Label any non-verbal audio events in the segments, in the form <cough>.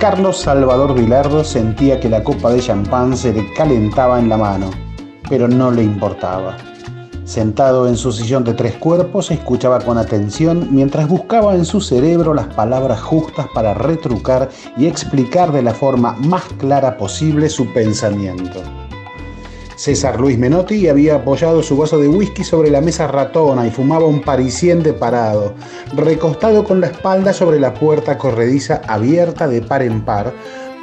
Carlos Salvador Vilardo sentía que la copa de champán se le calentaba en la mano, pero no le importaba. Sentado en su sillón de tres cuerpos, escuchaba con atención mientras buscaba en su cerebro las palabras justas para retrucar y explicar de la forma más clara posible su pensamiento. César Luis Menotti había apoyado su vaso de whisky sobre la mesa ratona y fumaba un parisiente parado, recostado con la espalda sobre la puerta corrediza abierta de par en par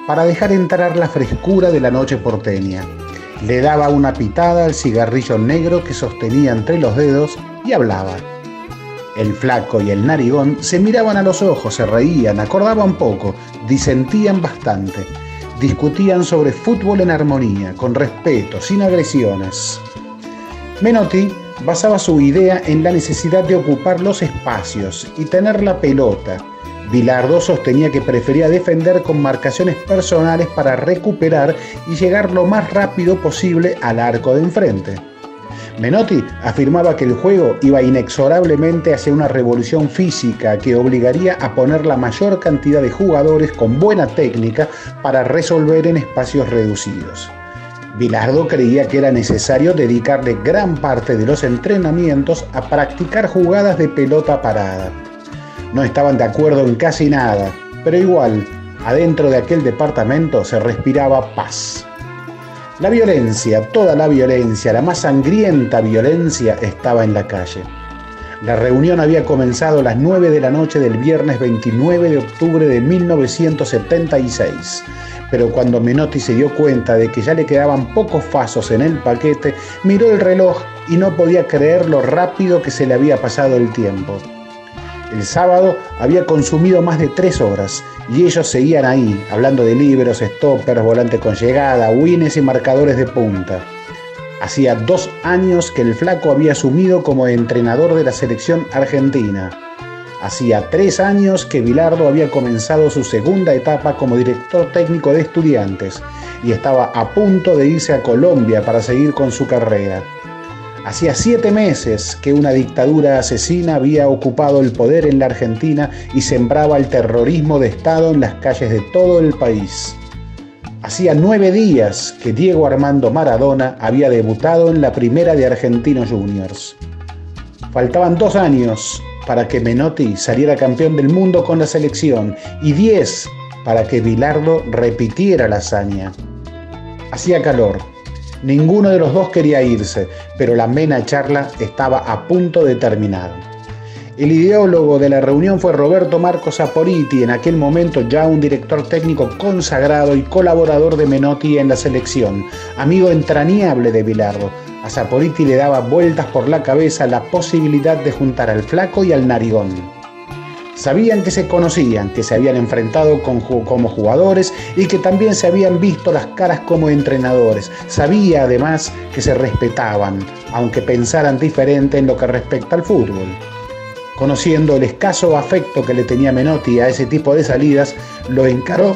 para dejar entrar la frescura de la noche porteña. Le daba una pitada al cigarrillo negro que sostenía entre los dedos y hablaba. El flaco y el narigón se miraban a los ojos, se reían, acordaban poco, disentían bastante. Discutían sobre fútbol en armonía, con respeto, sin agresiones. Menotti basaba su idea en la necesidad de ocupar los espacios y tener la pelota, Bilardo sostenía que prefería defender con marcaciones personales para recuperar y llegar lo más rápido posible al arco de enfrente. Menotti afirmaba que el juego iba inexorablemente hacia una revolución física que obligaría a poner la mayor cantidad de jugadores con buena técnica para resolver en espacios reducidos. Bilardo creía que era necesario dedicarle gran parte de los entrenamientos a practicar jugadas de pelota parada no estaban de acuerdo en casi nada, pero igual, adentro de aquel departamento se respiraba paz. La violencia, toda la violencia, la más sangrienta violencia estaba en la calle. La reunión había comenzado a las 9 de la noche del viernes 29 de octubre de 1976, pero cuando Menotti se dio cuenta de que ya le quedaban pocos pasos en el paquete, miró el reloj y no podía creer lo rápido que se le había pasado el tiempo. El sábado había consumido más de tres horas y ellos seguían ahí, hablando de libros, stoppers, volantes con llegada, wins y marcadores de punta. Hacía dos años que el flaco había asumido como entrenador de la selección argentina. Hacía tres años que Bilardo había comenzado su segunda etapa como director técnico de estudiantes y estaba a punto de irse a Colombia para seguir con su carrera. Hacía siete meses que una dictadura asesina había ocupado el poder en la Argentina y sembraba el terrorismo de Estado en las calles de todo el país. Hacía nueve días que Diego Armando Maradona había debutado en la primera de Argentinos Juniors. Faltaban dos años para que Menotti saliera campeón del mundo con la selección y diez para que Bilardo repitiera la hazaña. Hacía calor Ninguno de los dos quería irse, pero la amena charla estaba a punto de terminar. El ideólogo de la reunión fue Roberto Marcos Saporiti, en aquel momento ya un director técnico consagrado y colaborador de Menotti en la selección, amigo entrañable de Bilardo. A Saporiti le daba vueltas por la cabeza la posibilidad de juntar al flaco y al narigón. Sabían que se conocían, que se habían enfrentado como jugadores y que también se habían visto las caras como entrenadores. Sabía además que se respetaban, aunque pensaran diferente en lo que respecta al fútbol. Conociendo el escaso afecto que le tenía Menotti a ese tipo de salidas, lo encaró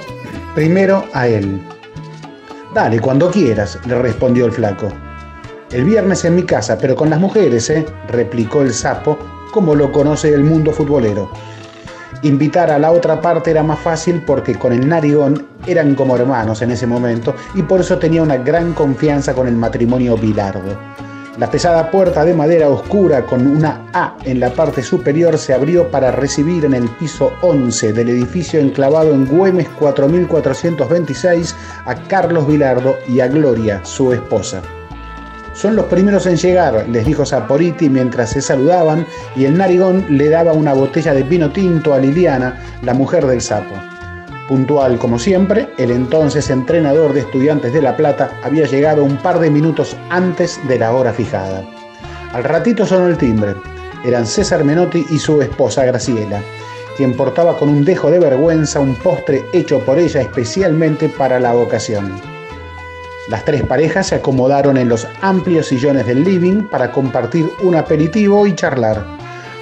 primero a él. Dale, cuando quieras, le respondió el flaco. El viernes en mi casa, pero con las mujeres, ¿eh? replicó el sapo, como lo conoce el mundo futbolero. Invitar a la otra parte era más fácil porque con el narigón eran como hermanos en ese momento y por eso tenía una gran confianza con el matrimonio Bilardo. La pesada puerta de madera oscura con una A en la parte superior se abrió para recibir en el piso 11 del edificio enclavado en Güemes 4426 a Carlos Bilardo y a Gloria, su esposa. Son los primeros en llegar, les dijo Saporiti mientras se saludaban, y el narigón le daba una botella de vino tinto a Liliana, la mujer del sapo. Puntual como siempre, el entonces entrenador de estudiantes de La Plata había llegado un par de minutos antes de la hora fijada. Al ratito sonó el timbre. Eran César Menotti y su esposa Graciela, quien portaba con un dejo de vergüenza un postre hecho por ella especialmente para la ocasión. Las tres parejas se acomodaron en los amplios sillones del living para compartir un aperitivo y charlar.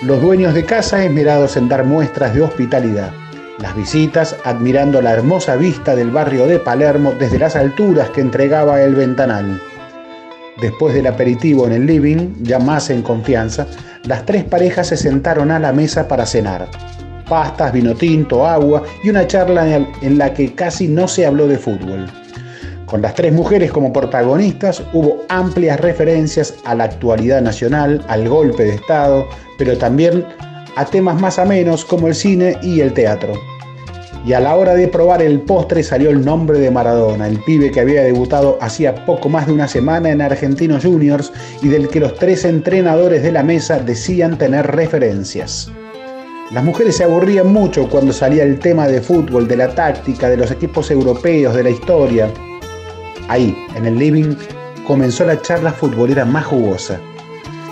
Los dueños de casa esmerados en dar muestras de hospitalidad. Las visitas admirando la hermosa vista del barrio de Palermo desde las alturas que entregaba el ventanal. Después del aperitivo en el living, ya más en confianza, las tres parejas se sentaron a la mesa para cenar. pastas, vino tinto, agua y una charla en la que casi no se habló de fútbol. Con las tres mujeres como protagonistas hubo amplias referencias a la actualidad nacional, al golpe de Estado, pero también a temas más amenos como el cine y el teatro. Y a la hora de probar el postre salió el nombre de Maradona, el pibe que había debutado hacía poco más de una semana en Argentinos Juniors y del que los tres entrenadores de la mesa decían tener referencias. Las mujeres se aburrían mucho cuando salía el tema de fútbol, de la táctica, de los equipos europeos, de la historia. Ahí, en el living, comenzó la charla futbolera más jugosa.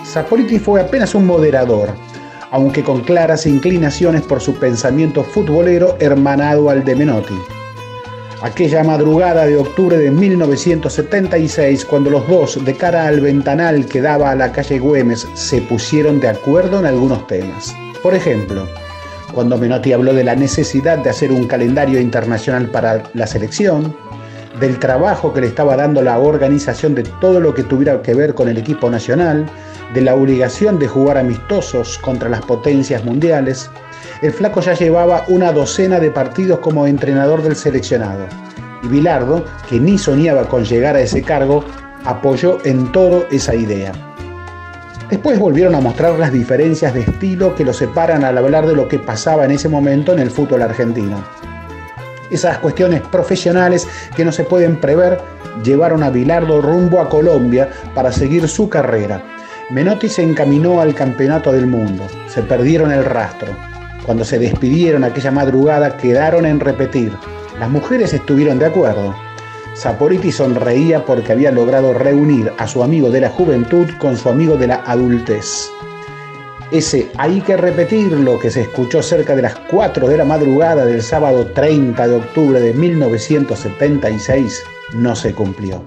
Sapoliti fue apenas un moderador, aunque con claras inclinaciones por su pensamiento futbolero hermanado al de Menotti. Aquella madrugada de octubre de 1976, cuando los dos, de cara al ventanal que daba a la calle Güemes, se pusieron de acuerdo en algunos temas. Por ejemplo, cuando Menotti habló de la necesidad de hacer un calendario internacional para la selección, del trabajo que le estaba dando la organización de todo lo que tuviera que ver con el equipo nacional, de la obligación de jugar amistosos contra las potencias mundiales, el flaco ya llevaba una docena de partidos como entrenador del seleccionado. Y Bilardo, que ni soñaba con llegar a ese cargo, apoyó en todo esa idea. Después volvieron a mostrar las diferencias de estilo que los separan al hablar de lo que pasaba en ese momento en el fútbol argentino. Esas cuestiones profesionales que no se pueden prever llevaron a Bilardo rumbo a Colombia para seguir su carrera. Menotti se encaminó al campeonato del mundo. Se perdieron el rastro. Cuando se despidieron aquella madrugada quedaron en repetir. Las mujeres estuvieron de acuerdo. Saporiti sonreía porque había logrado reunir a su amigo de la juventud con su amigo de la adultez. Ese hay que repetir lo que se escuchó cerca de las 4 de la madrugada del sábado 30 de octubre de 1976 no se cumplió.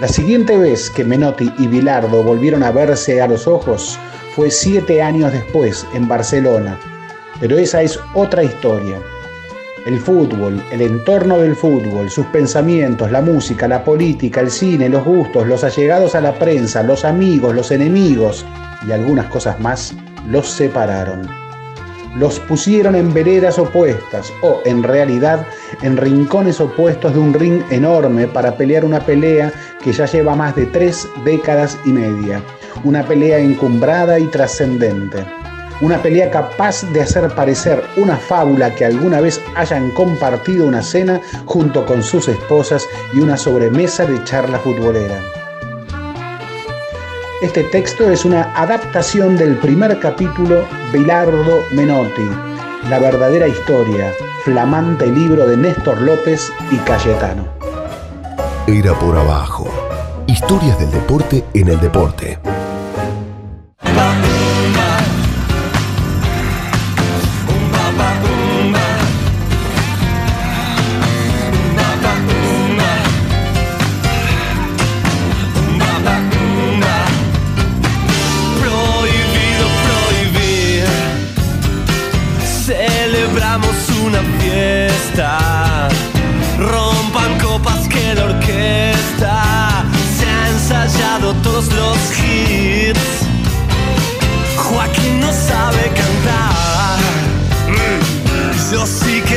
La siguiente vez que Menotti y Bilardo volvieron a verse a los ojos fue siete años después en Barcelona, pero esa es otra historia. El fútbol, el entorno del fútbol, sus pensamientos, la música, la política, el cine, los gustos, los allegados a la prensa, los amigos, los enemigos, y algunas cosas más los separaron. Los pusieron en veredas opuestas o, en realidad, en rincones opuestos de un ring enorme para pelear una pelea que ya lleva más de tres décadas y media. Una pelea encumbrada y trascendente. Una pelea capaz de hacer parecer una fábula que alguna vez hayan compartido una cena junto con sus esposas y una sobremesa de charla futbolera. Este texto es una adaptación del primer capítulo Bilardo Menotti, la verdadera historia, flamante libro de Néstor López y Cayetano. Era por abajo. Historias del deporte en el deporte.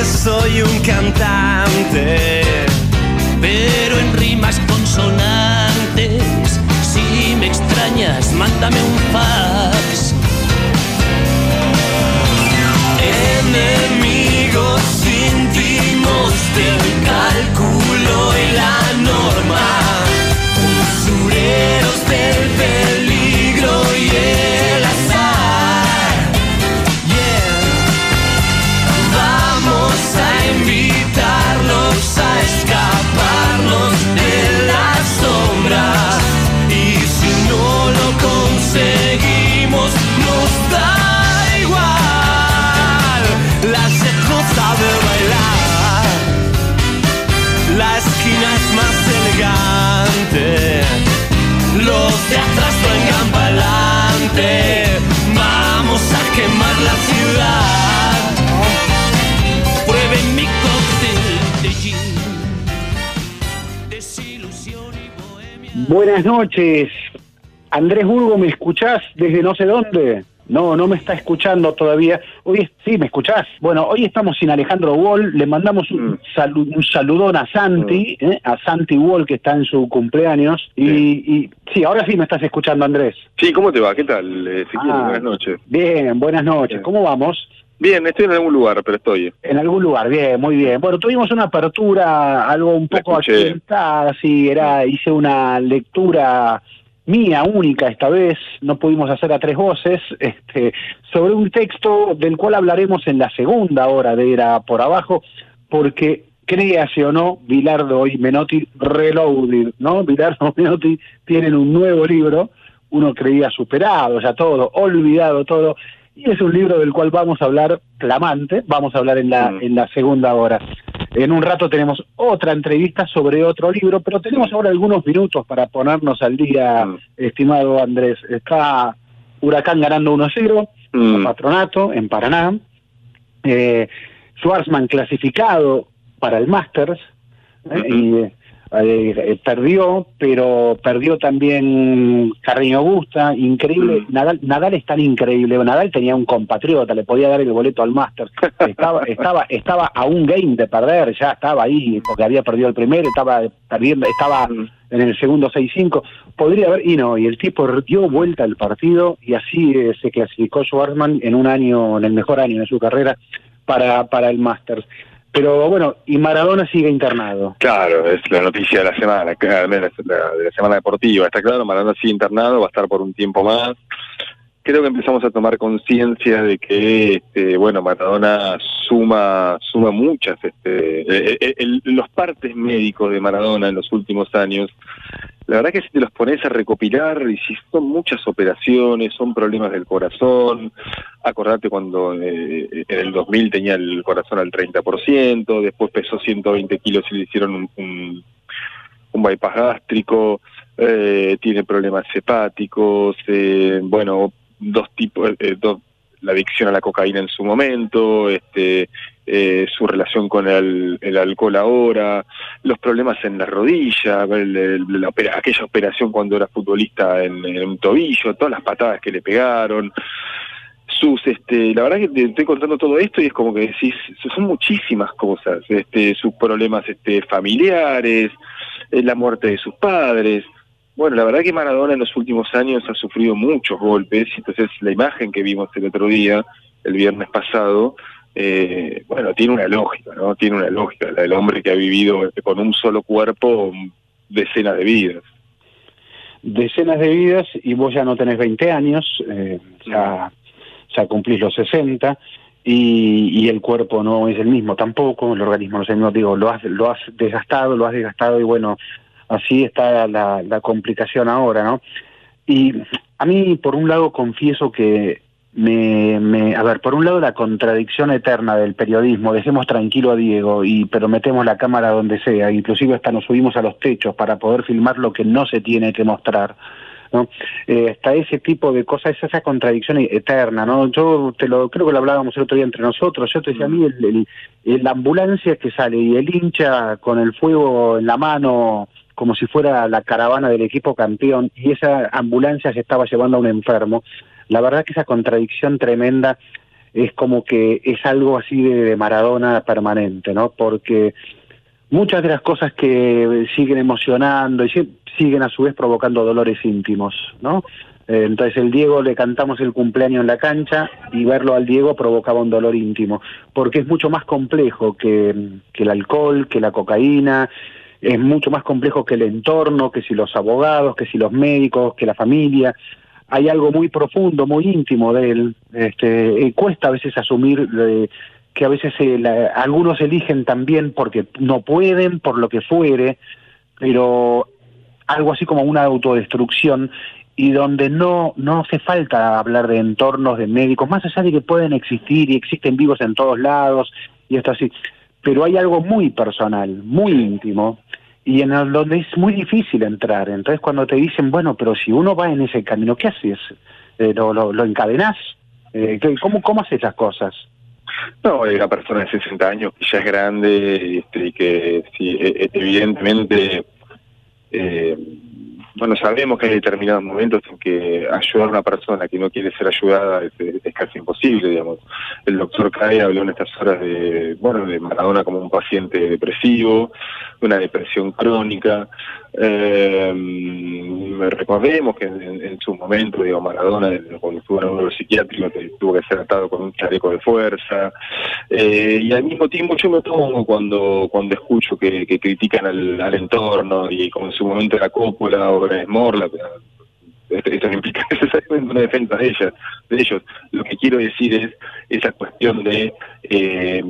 Soy un cantante, pero en rimas consonantes. Si me extrañas, mándame un fax. Vamos a quemar la ciudad. Prueben mi cóctel de gin. Desilusión y bohemia. Buenas noches. Andrés Burgo, ¿me escuchás desde no sé dónde? No, no me está escuchando todavía. Hoy sí, ¿me escuchás? Bueno, hoy estamos sin Alejandro Wall. Le mandamos un, Mm. salu- un saludón a Santi, ¿eh? a Santi Wall, que está en su cumpleaños. Y, y sí, ahora sí me estás escuchando, Andrés. Sí, ¿cómo te va? ¿Qué tal, eh, Ezequiel? Ah. Buenas noches. Bien, buenas noches. Bien. ¿Cómo vamos? Bien, estoy en algún lugar, pero estoy. En algún lugar, bien, muy bien. Bueno, tuvimos una apertura, algo un poco accidentada, sí, era, hice una lectura mía, única esta vez, no pudimos hacer a tres voces, este, sobre un texto del cual hablaremos en la segunda hora de Era por Abajo, porque créase o no, Bilardo y Menotti reloaded, ¿no? Bilardo y Menotti tienen un nuevo libro, uno creía superado ya todo, olvidado todo, y es un libro del cual vamos a hablar flamante, vamos a hablar en la, en la segunda hora. En un rato tenemos otra entrevista sobre otro libro, pero tenemos ahora algunos minutos para ponernos al día, Mm. estimado Andrés. Está Huracán ganando 1-0, Mm. Patronato, en Paraná. Eh, Schwarzman clasificado para el Masters. ¿eh? Eh, eh, perdió, pero perdió también Carreño Busta, increíble. Mm. Nadal, Nadal es tan increíble. Nadal tenía un compatriota, le podía dar el boleto al Masters. Estaba, <laughs> estaba, estaba a un game de perder, ya estaba ahí, porque había perdido el primero, estaba perdiendo, estaba en el segundo 6-5, podría haber, y no, y el tipo dio vuelta al partido y así eh, se clasificó Schwarzman en un año, en el mejor año de su carrera, para, para el Masters. Pero bueno, y Maradona sigue internado. Claro, es la noticia de la semana, de la semana deportiva. Está claro, Maradona sigue internado, va a estar por un tiempo más. Creo que empezamos a tomar conciencia de que, este, bueno, Maradona suma suma muchas, este, eh, eh, el- los partes médicos de Maradona en los últimos años. La verdad que si te los pones a recopilar, y si son muchas operaciones, son problemas del corazón, acordate cuando eh, en el 2000 tenía el corazón al 30%, después pesó 120 kilos y le hicieron un, un, un bypass gástrico, eh, tiene problemas hepáticos, eh, bueno, dos tipos, eh, dos, la adicción a la cocaína en su momento, este, eh, su relación con el, el alcohol ahora, los problemas en la rodilla, el- el- aquella operación cuando era futbolista en, en un tobillo, todas las patadas que le pegaron, sus, este, la verdad que te estoy contando todo esto y es como que decís, son muchísimas cosas, este, sus problemas este, familiares, eh, la muerte de sus padres. Bueno, la verdad que Maradona en los últimos años ha sufrido muchos golpes, entonces la imagen que vimos el otro día, el viernes pasado, eh, bueno, tiene una lógica, ¿no? Tiene una lógica, la del hombre que ha vivido con un solo cuerpo decenas de vidas. Decenas de vidas y vos ya no tenés 20 años, eh, ya, ya cumplís los 60 y, y el cuerpo no es el mismo tampoco, el organismo no es el mismo, digo, lo has, lo has desgastado, lo has desgastado y bueno, así está la, la complicación ahora, ¿no? Y a mí, por un lado, confieso que me, me, a ver, por un lado la contradicción eterna del periodismo, dejemos tranquilo a Diego, y pero metemos la cámara donde sea, inclusive hasta nos subimos a los techos para poder filmar lo que no se tiene que mostrar. ¿no? Eh, hasta ese tipo de cosas, es esa contradicción eterna, ¿no? Yo te lo creo que lo hablábamos el otro día entre nosotros, yo te decía a mí el, el- el- la ambulancia que sale y el hincha con el fuego en la mano como si fuera la caravana del equipo campeón y esa ambulancia se estaba llevando a un enfermo. La verdad que esa contradicción tremenda es como que es algo así de, Maradona permanente, ¿no? Porque muchas de las cosas que siguen emocionando y si- siguen a su vez provocando dolores íntimos, ¿no? Eh, Entonces el Diego le cantamos el cumpleaños en la cancha y verlo al Diego provocaba un dolor íntimo, porque es mucho más complejo que, que el alcohol, que la cocaína, es mucho más complejo que el entorno, que si los abogados, que si los médicos, que la familia. Hay algo muy profundo, muy íntimo de él. Este, cuesta a veces asumir eh, que a veces eh, la- algunos eligen también porque no pueden, por lo que fuere, pero algo así como una autodestrucción y donde no no hace falta hablar de entornos de médicos, más allá de que pueden existir y existen vivos en todos lados y esto así, pero hay algo muy personal, muy íntimo y en donde es muy difícil entrar. Entonces cuando te dicen, bueno, pero si uno va en ese camino, ¿qué haces? Eh, ¿lo, lo, lo encadenás? Eh, ¿qué- ¿cómo, ¿Cómo haces las cosas? No, hay una persona de 60 años que ya es grande este, y que sí, e- e- evidentemente eh, bueno, sabemos que hay determinados momentos en que ayudar a una persona que no quiere ser ayudada es, casi imposible, digamos. El doctor Cae habló en estas horas de, bueno, de Maradona como un paciente depresivo, una depresión crónica. Eh, recordemos que en, su momento, digo, Maradona, cuando estuvo en un psiquiátrico, tuvo que ser atado con un chaleco de fuerza. Eh, y al mismo tiempo yo me tomo cuando cuando escucho que, critican al, entorno y como en su momento era Coppola o era Morla, esto no implica necesariamente <laughs> una defensa de ellas, de ellos. Lo que quiero decir es esa cuestión de eh,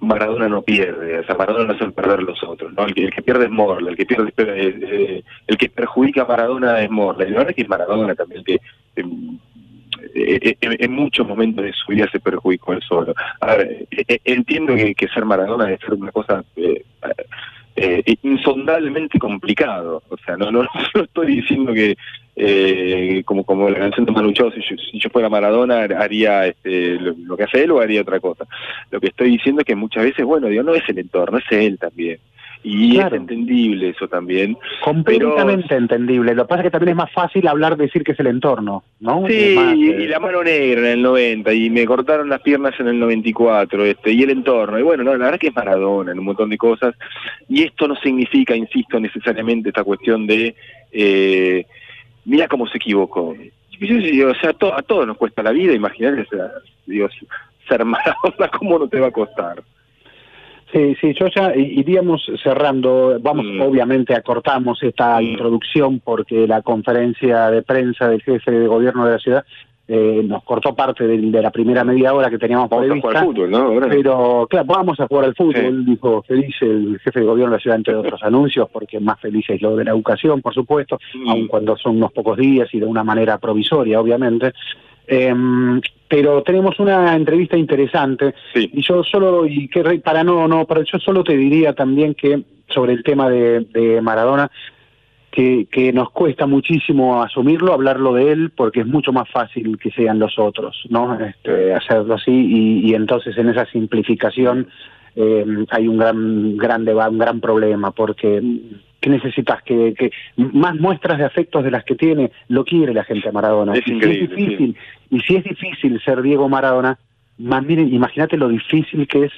Maradona no pierde, o sea, Maradona no hace perder los otros, ¿no? El que, pierde es Morla, el que pierde eh, el que perjudica a Maradona es Morla, y la verdad es que es Maradona también que eh, en, muchos momentos de su vida se perjudicó él solo. A ver, entiendo que, ser Maradona debe ser una cosa insondablemente complicado, o sea, no, no, <laughs> no estoy diciendo que eh, como como la canción de Manu si yo, fuera Maradona haría este, lo, que hace él o haría otra cosa. Lo que estoy diciendo es que muchas veces, bueno, digo, no es el entorno, es él también. Y es entendible eso también. Completamente entendible. Lo que pasa es que también es más fácil hablar, decir que es el entorno, ¿no? Sí, y, eh, la mano negra en el 90, y me cortaron las piernas en el 94, este, y el entorno. Y bueno, no, la verdad que es Maradona en un montón de cosas. Y esto no significa, insisto, necesariamente esta cuestión de... Eh, mira cómo se equivocó. o sea, a todos nos cuesta la vida, imagínate, Dios, ser <laughs> Maradona, ¿cómo no te va a costar? Sí, sí, yo ya iríamos cerrando, vamos, mm. obviamente acortamos esta mm. introducción porque la conferencia de prensa del jefe de gobierno de la ciudad eh, nos cortó parte de, la primera media hora que teníamos vamos prevista. A jugar al fútbol, ¿no? Pero, claro, vamos a jugar al fútbol, dijo feliz el jefe de gobierno de la ciudad, entre otros <laughs> anuncios, porque más feliz es lo de la educación, por supuesto, mm. aun cuando son unos pocos días y de una manera provisoria, obviamente. Em, pero tenemos una entrevista interesante y yo solo y que para no no pero yo solo te diría también que sobre el tema de, de Maradona que, que nos cuesta muchísimo asumirlo, hablarlo de él, porque es mucho más fácil que sean los otros, ¿no? Este, hacerlo así y, y entonces en esa simplificación eh, hay un gran, un gran problema, porque ¿qué necesitas? Que, que más muestras de afectos de las que tiene, lo quiere la gente a Maradona. Es increíble, es difícil, y si es difícil ser Diego Maradona, más miren, imagínate lo difícil que es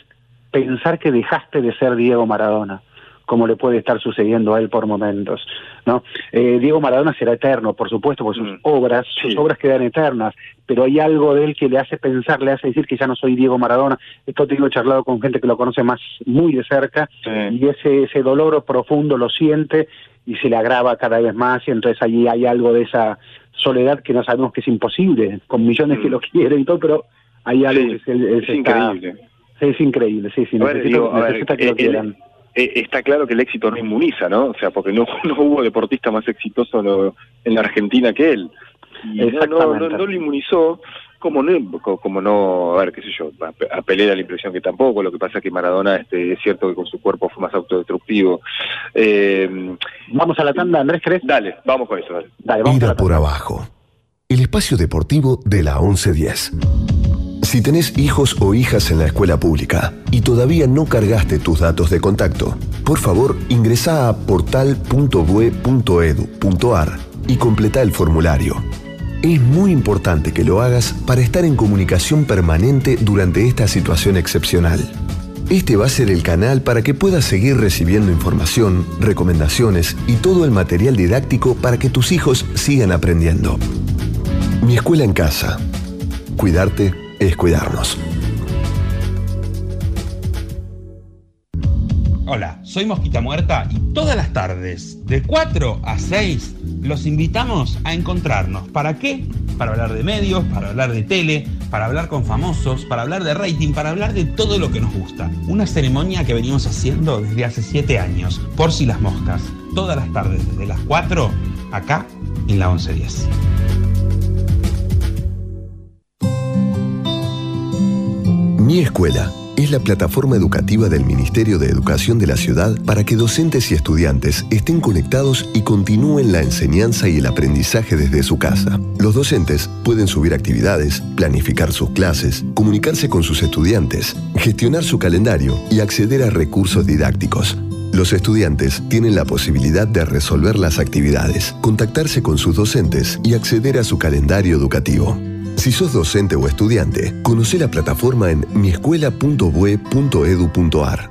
pensar que dejaste de ser Diego Maradona como le puede estar sucediendo a él por momentos. ¿no? Eh, Diego Maradona será eterno, por supuesto, porque sus mm. obras, sus obras quedan eternas, pero hay algo de él que le hace pensar, le hace decir que ya no soy Diego Maradona. Esto tengo charlado con gente que lo conoce más muy de cerca y ese, ese dolor profundo lo siente y se le agrava cada vez más y entonces allí hay algo de esa soledad que no sabemos que es imposible, con millones que mm. lo quieren y todo, pero hay algo que es, increíble. Es increíble, sí, sí, necesita, que lo quieran. Está claro que el éxito no inmuniza, ¿no? O sea, porque no, <laughs> no hubo deportista más exitoso en la Argentina que él. Y no, no, lo inmunizó, como no, como no, a ver, qué sé yo, apelé a la impresión que tampoco, lo que pasa es que Maradona, este, es cierto que con su cuerpo fue más autodestructivo. Eh, vamos a la tanda, Andrés, ¿crees? Dale, vamos con eso. Dale, vamos Ida por abajo. El espacio deportivo de la 1110. Si tenés hijos o hijas en la escuela pública y todavía no cargaste tus datos de contacto, por favor ingresa a portal.bue.edu.ar y completa el formulario. Es muy importante que lo hagas para estar en comunicación permanente durante esta situación excepcional. Este va a ser el canal para que puedas seguir recibiendo información, recomendaciones y todo el material didáctico para que tus hijos sigan aprendiendo. Mi escuela en casa. Cuidarte es cuidarnos. Hola, soy Mosquita Muerta y todas las tardes, de 4 a 6, los invitamos a encontrarnos. ¿Para qué? Para hablar de medios, para hablar de tele, para hablar con famosos, para hablar de rating, para hablar de todo lo que nos gusta. Una ceremonia que venimos haciendo desde hace 7 años, por si las moscas. Todas las tardes, desde las 4, acá en la 1110. Mi Escuela es la plataforma educativa del Ministerio de Educación de la Ciudad para que docentes y estudiantes estén conectados y continúen la enseñanza y el aprendizaje desde su casa. Los docentes pueden subir actividades, planificar sus clases, comunicarse con sus estudiantes, gestionar su calendario y acceder a recursos didácticos. Los estudiantes tienen la posibilidad de resolver las actividades, contactarse con sus docentes y acceder a su calendario educativo. Si sos docente o estudiante, conoce la plataforma en miescuela.bue.edu.ar.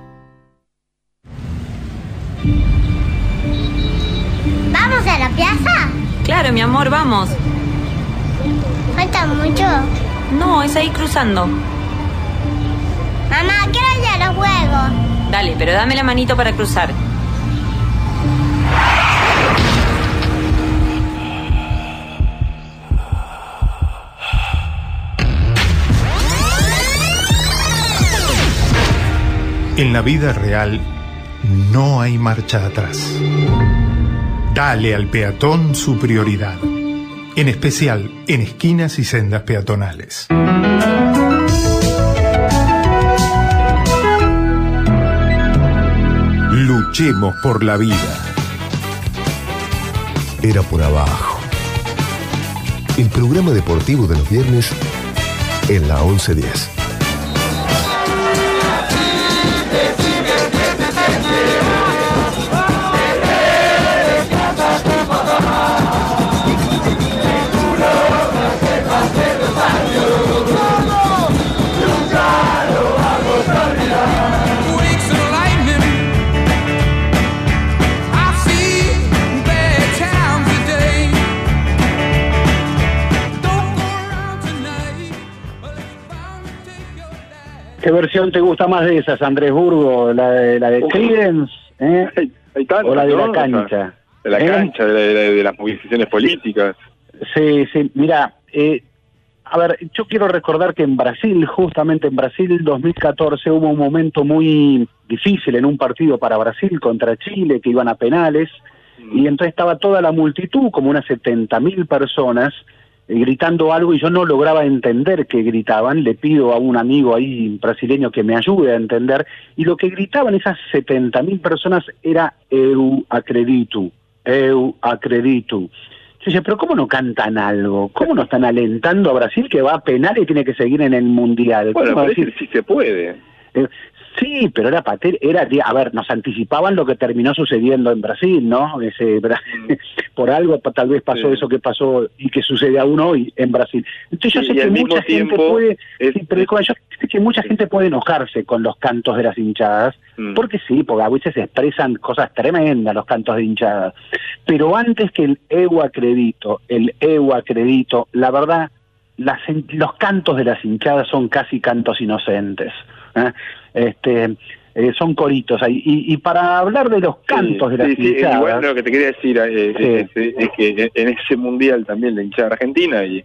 ¿Vamos a la plaza? Claro, mi amor, vamos. ¿Falta mucho? No, es ahí cruzando. Mamá, quiero ir a los juegos. Dale, pero dame la manito para cruzar. En la vida real no hay marcha atrás. Dale al peatón su prioridad, en especial en esquinas y sendas peatonales. Luchemos por la vida. Era por abajo. El programa deportivo de los viernes en la 1110. ¿Qué versión te gusta más de esas, Andrés Burgo? ¿La de, la de Uf. Creedence? ¿eh? ¿O la de la cancha? de la ¿Eh? cancha, de, de- de las movilizaciones políticas. Sí, sí, mira, eh, a ver, yo quiero recordar que en Brasil, justamente en Brasil 2014, hubo un momento muy difícil en un partido para Brasil contra Chile, que iban a penales, y entonces estaba toda la multitud, como unas 70 mil personas, gritando algo y yo no lograba entender qué gritaban, le pido a un amigo ahí brasileño que me ayude a entender, y lo que gritaban esas 70 mil personas era eu acredito, eu acredito. Yo decía, pero ¿cómo no cantan algo? ¿Cómo no están alentando a Brasil que va a penal y tiene que seguir en el Mundial? Bueno, ¿Cómo va a parece decir? que sí se puede. Eh, sí, pero era era, a ver, nos anticipaban lo que terminó sucediendo en Brasil, ¿no? Ese, Bra- <laughs> por algo tal vez pasó Sí. eso que pasó y que sucede aún hoy en Brasil. Entonces yo sé que mucha gente puede, es- sí, pero yo sé que mucha gente puede enojarse con los cantos de las hinchadas, Mm. porque sí, porque a veces se expresan cosas tremendas los cantos de hinchadas. Pero antes que el eu acredito, el eu acredito, la verdad, las, los cantos de las hinchadas son casi cantos inocentes. ¿eh? Este, eh, son coritos ahí. Y, y para hablar de los cantos de las Sí, sí, igual lo que te quería decir eh, es, es que en ese mundial también la hinchada argentina y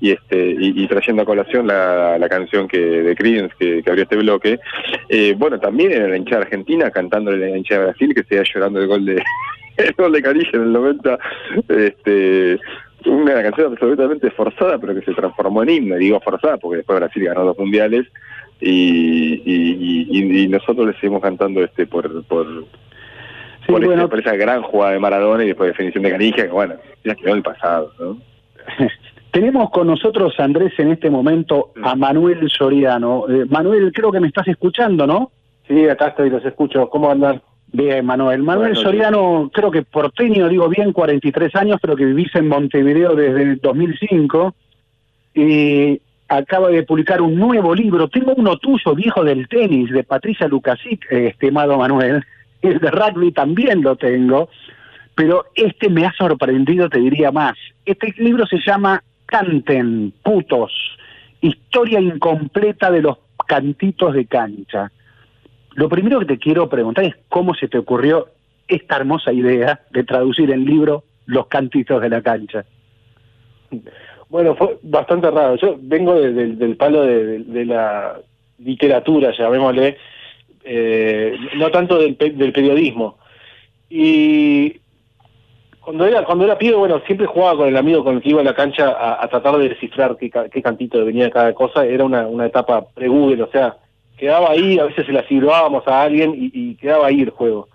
y este y, y trayendo a colación la, la canción que de Creedence que, que abrió este bloque eh, bueno también era la hinchada argentina cantándole la hinchada de Brasil que se iba llorando el gol de <laughs> el gol de Canilla en el 90 este una canción absolutamente forzada pero que se transformó en himno digo forzada porque después Brasil ganó dos mundiales y, y, y- y nosotros le seguimos cantando este por por Sí, por, ese- bueno, por esa gran jugada de Maradona y después definición de Canija, que bueno, ya quedó en el pasado, ¿no? <laughs> Tenemos con nosotros, Andrés, en este momento a Manuel Soriano. Eh, Manuel, creo que me estás escuchando, ¿no? Sí, acá estoy, los escucho. ¿Cómo andan? Bien, Manuel. Manuel Bueno, Soriano, creo que porteño, digo bien, 43 años, pero que vivís en Montevideo desde el 2005. Y acaba de publicar un nuevo libro. Tengo uno tuyo, viejo del tenis, de Patricia Lucasic, estimado Manuel. El de rugby también lo tengo. Pero este me ha sorprendido, te diría más. Este libro se llama Canten, putos. Historia incompleta de los cantitos de cancha. Lo primero que te quiero preguntar es cómo se te ocurrió esta hermosa idea de traducir el libro Los cantitos de la cancha. Bueno, fue bastante raro. Yo vengo de- de- del palo de, la literatura, llamémosle, eh, no tanto del, del periodismo. Y cuando era cuando era pibe, bueno, siempre jugaba con el amigo con el que iba a la cancha a, tratar de descifrar qué, qué cantito venía cada cosa. Era una, una etapa pre-Google, o sea, quedaba ahí, a veces se la silbábamos a alguien y quedaba ahí el juego.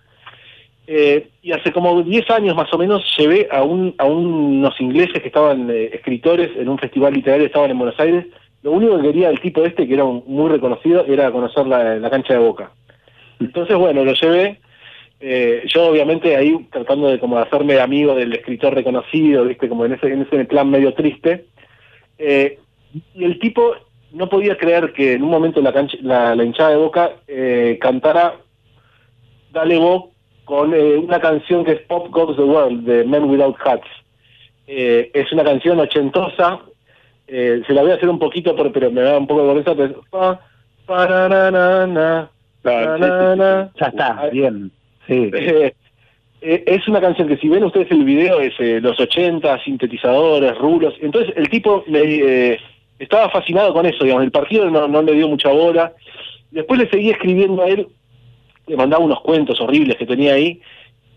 Eh, y hace como 10 años más o menos llevé a, un, a unos ingleses que estaban eh, escritores en un festival literario, estaban en Buenos Aires. Lo único que quería el tipo este, que era un- muy reconocido, era conocer la, cancha de Boca. Entonces, bueno, lo llevé, Eh, yo obviamente ahí tratando de como hacerme amigo del escritor reconocido, viste, como en ese, en ese plan medio triste. Eh, y el tipo no podía creer que en un momento la, cancha, la, hinchada de Boca eh, cantara Dale Bo con eh, una canción que es Pop Goes the World de Men Without Hats. Eh, es una canción ochentosa, eh, se la voy a hacer un poquito, pero, pero me da un poco de vergüenza, pero es pa, pa, na, na, na, na, Claro, na, sí, na, sí, na. Ya está, bien. Sí. <laughs> Eh, es una canción que si ven ustedes el video es eh, los 80, sintetizadores, rulos. Entonces el tipo me, eh, estaba fascinado con eso, digamos. El partido no, no le dio mucha bola. Después le seguí escribiendo a él, le mandaba unos cuentos horribles que tenía ahí.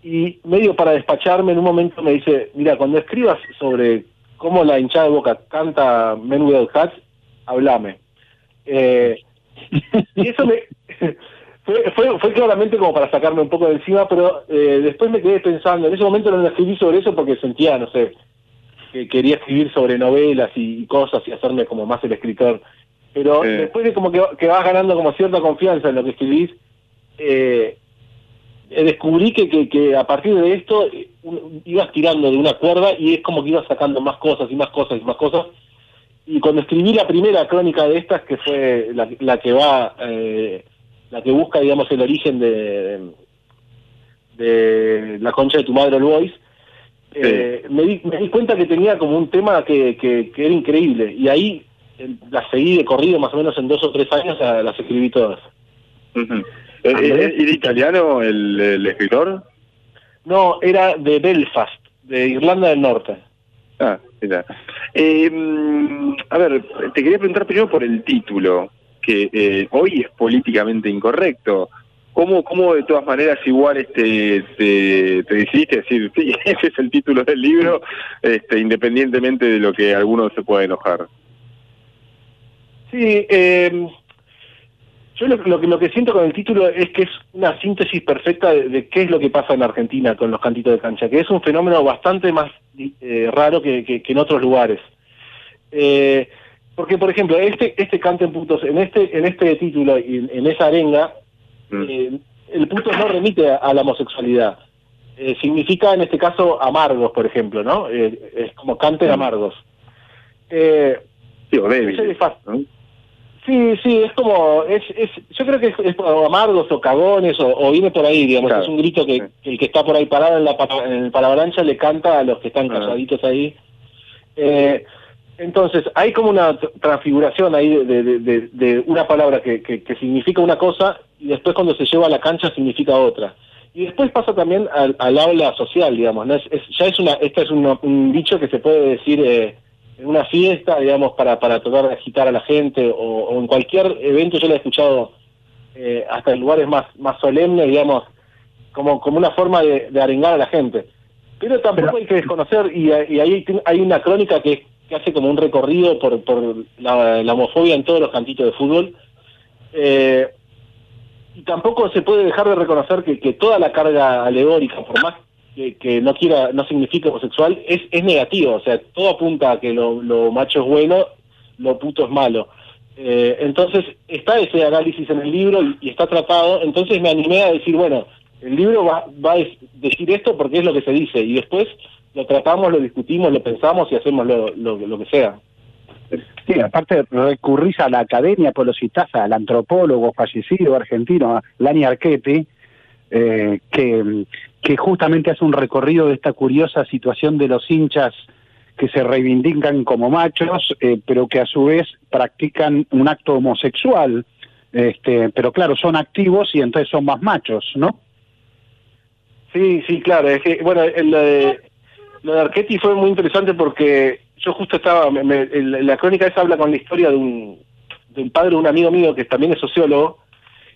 Y medio para despacharme, en un momento me dice, mira, cuando escribas sobre cómo la hinchada de Boca canta Men Without Hats, hablame. Eh, y eso me... <laughs> Fue, fue, fue claramente como para sacarme un poco de encima, pero eh, después me quedé pensando, en ese momento no escribí sobre eso porque sentía, no sé, que quería escribir sobre novelas y, cosas y hacerme como más el escritor. Pero después de como que, que vas ganando como cierta confianza en lo que escribís, eh, descubrí que, que, que a partir de esto eh, ibas tirando de una cuerda y es como que ibas sacando más cosas y más cosas y más cosas. Y cuando escribí la primera crónica de estas, que fue la, la que va, eh, la que busca, digamos, el origen de, de la concha de tu madre, el Boys, eh, me, di, me di cuenta que tenía como un tema que, que, que era increíble. Y ahí eh, las seguí de corrido más o menos en dos o tres años, las escribí todas. Eh, ¿Y de italiano el, el escritor? No, era de Belfast, de Irlanda del Norte. Ah, mira. Eh, mm, a ver, te quería preguntar primero por el título, que eh, hoy es políticamente incorrecto. ¿Cómo, ¿Cómo de todas maneras igual este te, te decidiste decir, sí, <laughs> ese es el título del libro, este, independientemente de lo que alguno se pueda enojar? Sí, eh, yo lo, lo que lo que siento con el título es que es una síntesis perfecta de, de qué es lo que pasa en Argentina con los cantitos de cancha, que es un fenómeno bastante más eh, raro que, que- que en otros lugares. Eh, porque, por ejemplo, este este cante en putos, en este en este título y en, en esa arenga, eh, el puto no remite a, a la homosexualidad. Eh, significa, en este caso, amargos, por ejemplo, ¿no? Eh, es como canten amargos. Eh, Digo, débil. ese es fácil. Sí, sí, es como, es, es, yo creo que es, es amargos o cagones o, o viene por ahí, digamos, Claro. es un grito que, que el que está por ahí parado en la en el palabrancha le canta a los que están Ah. calladitos ahí. Eh, entonces, hay como una tr- transfiguración ahí de, de- de- de- de una palabra que, que, que significa una cosa y después cuando se lleva a la cancha significa otra. Y después pasa también al, al aula social, digamos, ¿no? Es, es- ya es una, esta es una- un dicho que se puede decir eh, una fiesta, digamos, para, para tratar de agitar a la gente, o, o en cualquier evento, yo lo he escuchado eh, hasta en lugares más, más solemnes, digamos, como, como una forma de, de arengar a la gente. Pero tampoco hay que desconocer, y, y ahí hay- hay una crónica que, que hace como un recorrido por, por la, la homofobia en todos los cantitos de fútbol. Eh, y tampoco se puede dejar de reconocer que, que toda la carga alegórica, por más que, no quiera, no signifique homosexual, es, es negativo. O sea, todo apunta a que lo, lo macho es bueno, lo puto es malo. Eh, entonces, está ese análisis en el libro y, está tratado. Entonces me animé a decir, bueno, el libro va, va a decir esto porque es lo que se dice. Y después lo tratamos, lo discutimos, lo pensamos y hacemos lo, lo, que sea. Sí, aparte recurrís a la academia, pues lo citás al antropólogo fallecido argentino, Lani Archetti, eh, que, justamente hace un recorrido de esta curiosa situación de los hinchas que se reivindican como machos, eh, pero que a su vez practican un acto homosexual, este, pero claro, son activos y entonces son más machos, ¿no? Sí, sí, claro. Es que, bueno, lo de, lo de Archetti fue muy interesante porque yo justo estaba, me- me- la crónica esa habla con la historia de un, de un padre un amigo mío que también es sociólogo,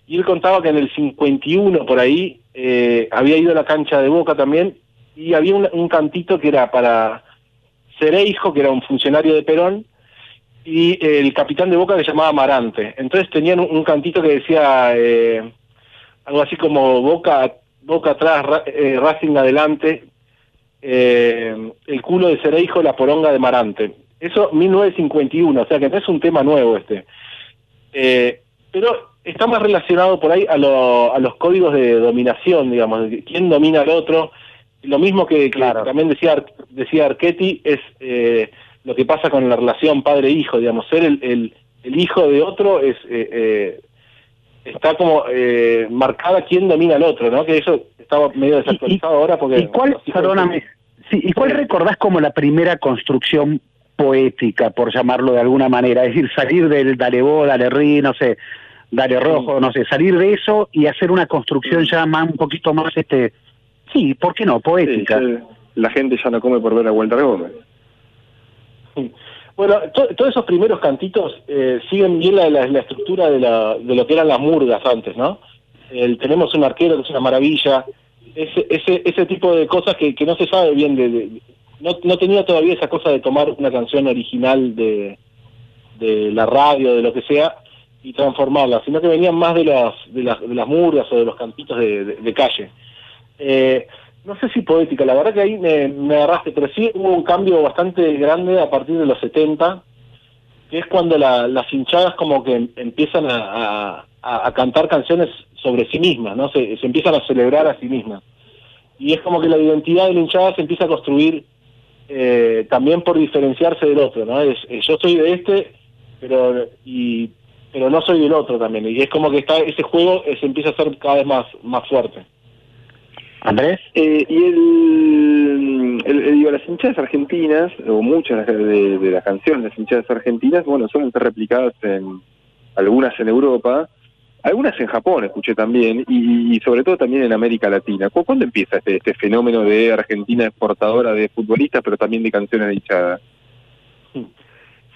y él contaba que en el 51 por ahí eh, había ido a la cancha de Boca también, y había un, cantito que era para Cereijo, que era un funcionario de Perón, y eh, el capitán de Boca que se llamaba Amarante. Entonces tenían un, un cantito que decía eh, algo así como Boca, Boca atrás, Ra- eh, Racing adelante, eh, el culo de Cereijo, la poronga de Marante. Eso 1951, o sea que no es un tema nuevo este. Eh, pero está más relacionado por ahí a, lo- a los códigos de dominación, digamos, de quién domina al otro. Lo mismo que, que también decía decía Archetti es eh, lo que pasa con la relación padre-hijo, digamos, ser el, el, el hijo de otro es eh, eh, está como eh, marcada quién domina al otro, ¿no? Que eso estaba medio desactualizado ahora porque ¿Y cuál, perdóname, sí, ¿y cuál recordás como la primera construcción poética, por llamarlo de alguna manera? Es decir, salir del dale vos, dale ri, no sé, dale rojo, no sé, salir de eso y hacer una construcción ya más, un poquito más, este, sí, ¿por qué no? Poética. Sí, la gente ya no come por ver a Walter Gómez. Bueno, to- todos esos primeros cantitos eh, siguen bien la, la- la estructura de, la- de lo que eran las murgas antes, ¿no? El, tenemos un arquero que es una maravilla, ese, ese, ese tipo de cosas que, que no se sabe bien, de, de- no, no tenía todavía esa cosa de tomar una canción original de, de la radio, de lo que sea, y transformarla, sino que venían más de las, de las, de las murgas o de los cantitos de, calle. Eh, no sé si poética, la verdad que ahí me, me agarraste, pero sí hubo un cambio bastante grande a partir de los 70, que es cuando la- las hinchadas como que em- empiezan a, a- cantar canciones sobre sí mismas, ¿no? Se, se empiezan a celebrar a sí mismas. Y es como que la identidad de la hinchada se empieza a construir eh, también por diferenciarse del otro, ¿no? Es, es, yo soy de este, pero y pero no soy del otro también. Y es como que está ese juego se empieza a hacer cada vez más, más fuerte. Andrés. Eh, y el, el- el- digo, las hinchadas argentinas, o muchas de, de- de las canciones de las hinchadas argentinas, bueno, suelen ser replicadas en algunas en Europa, algunas en Japón, escuché también, y, y sobre todo también en América Latina. ¿Cu- ¿Cuándo empieza este, este fenómeno de Argentina exportadora de futbolistas, pero también de canciones de hinchadas?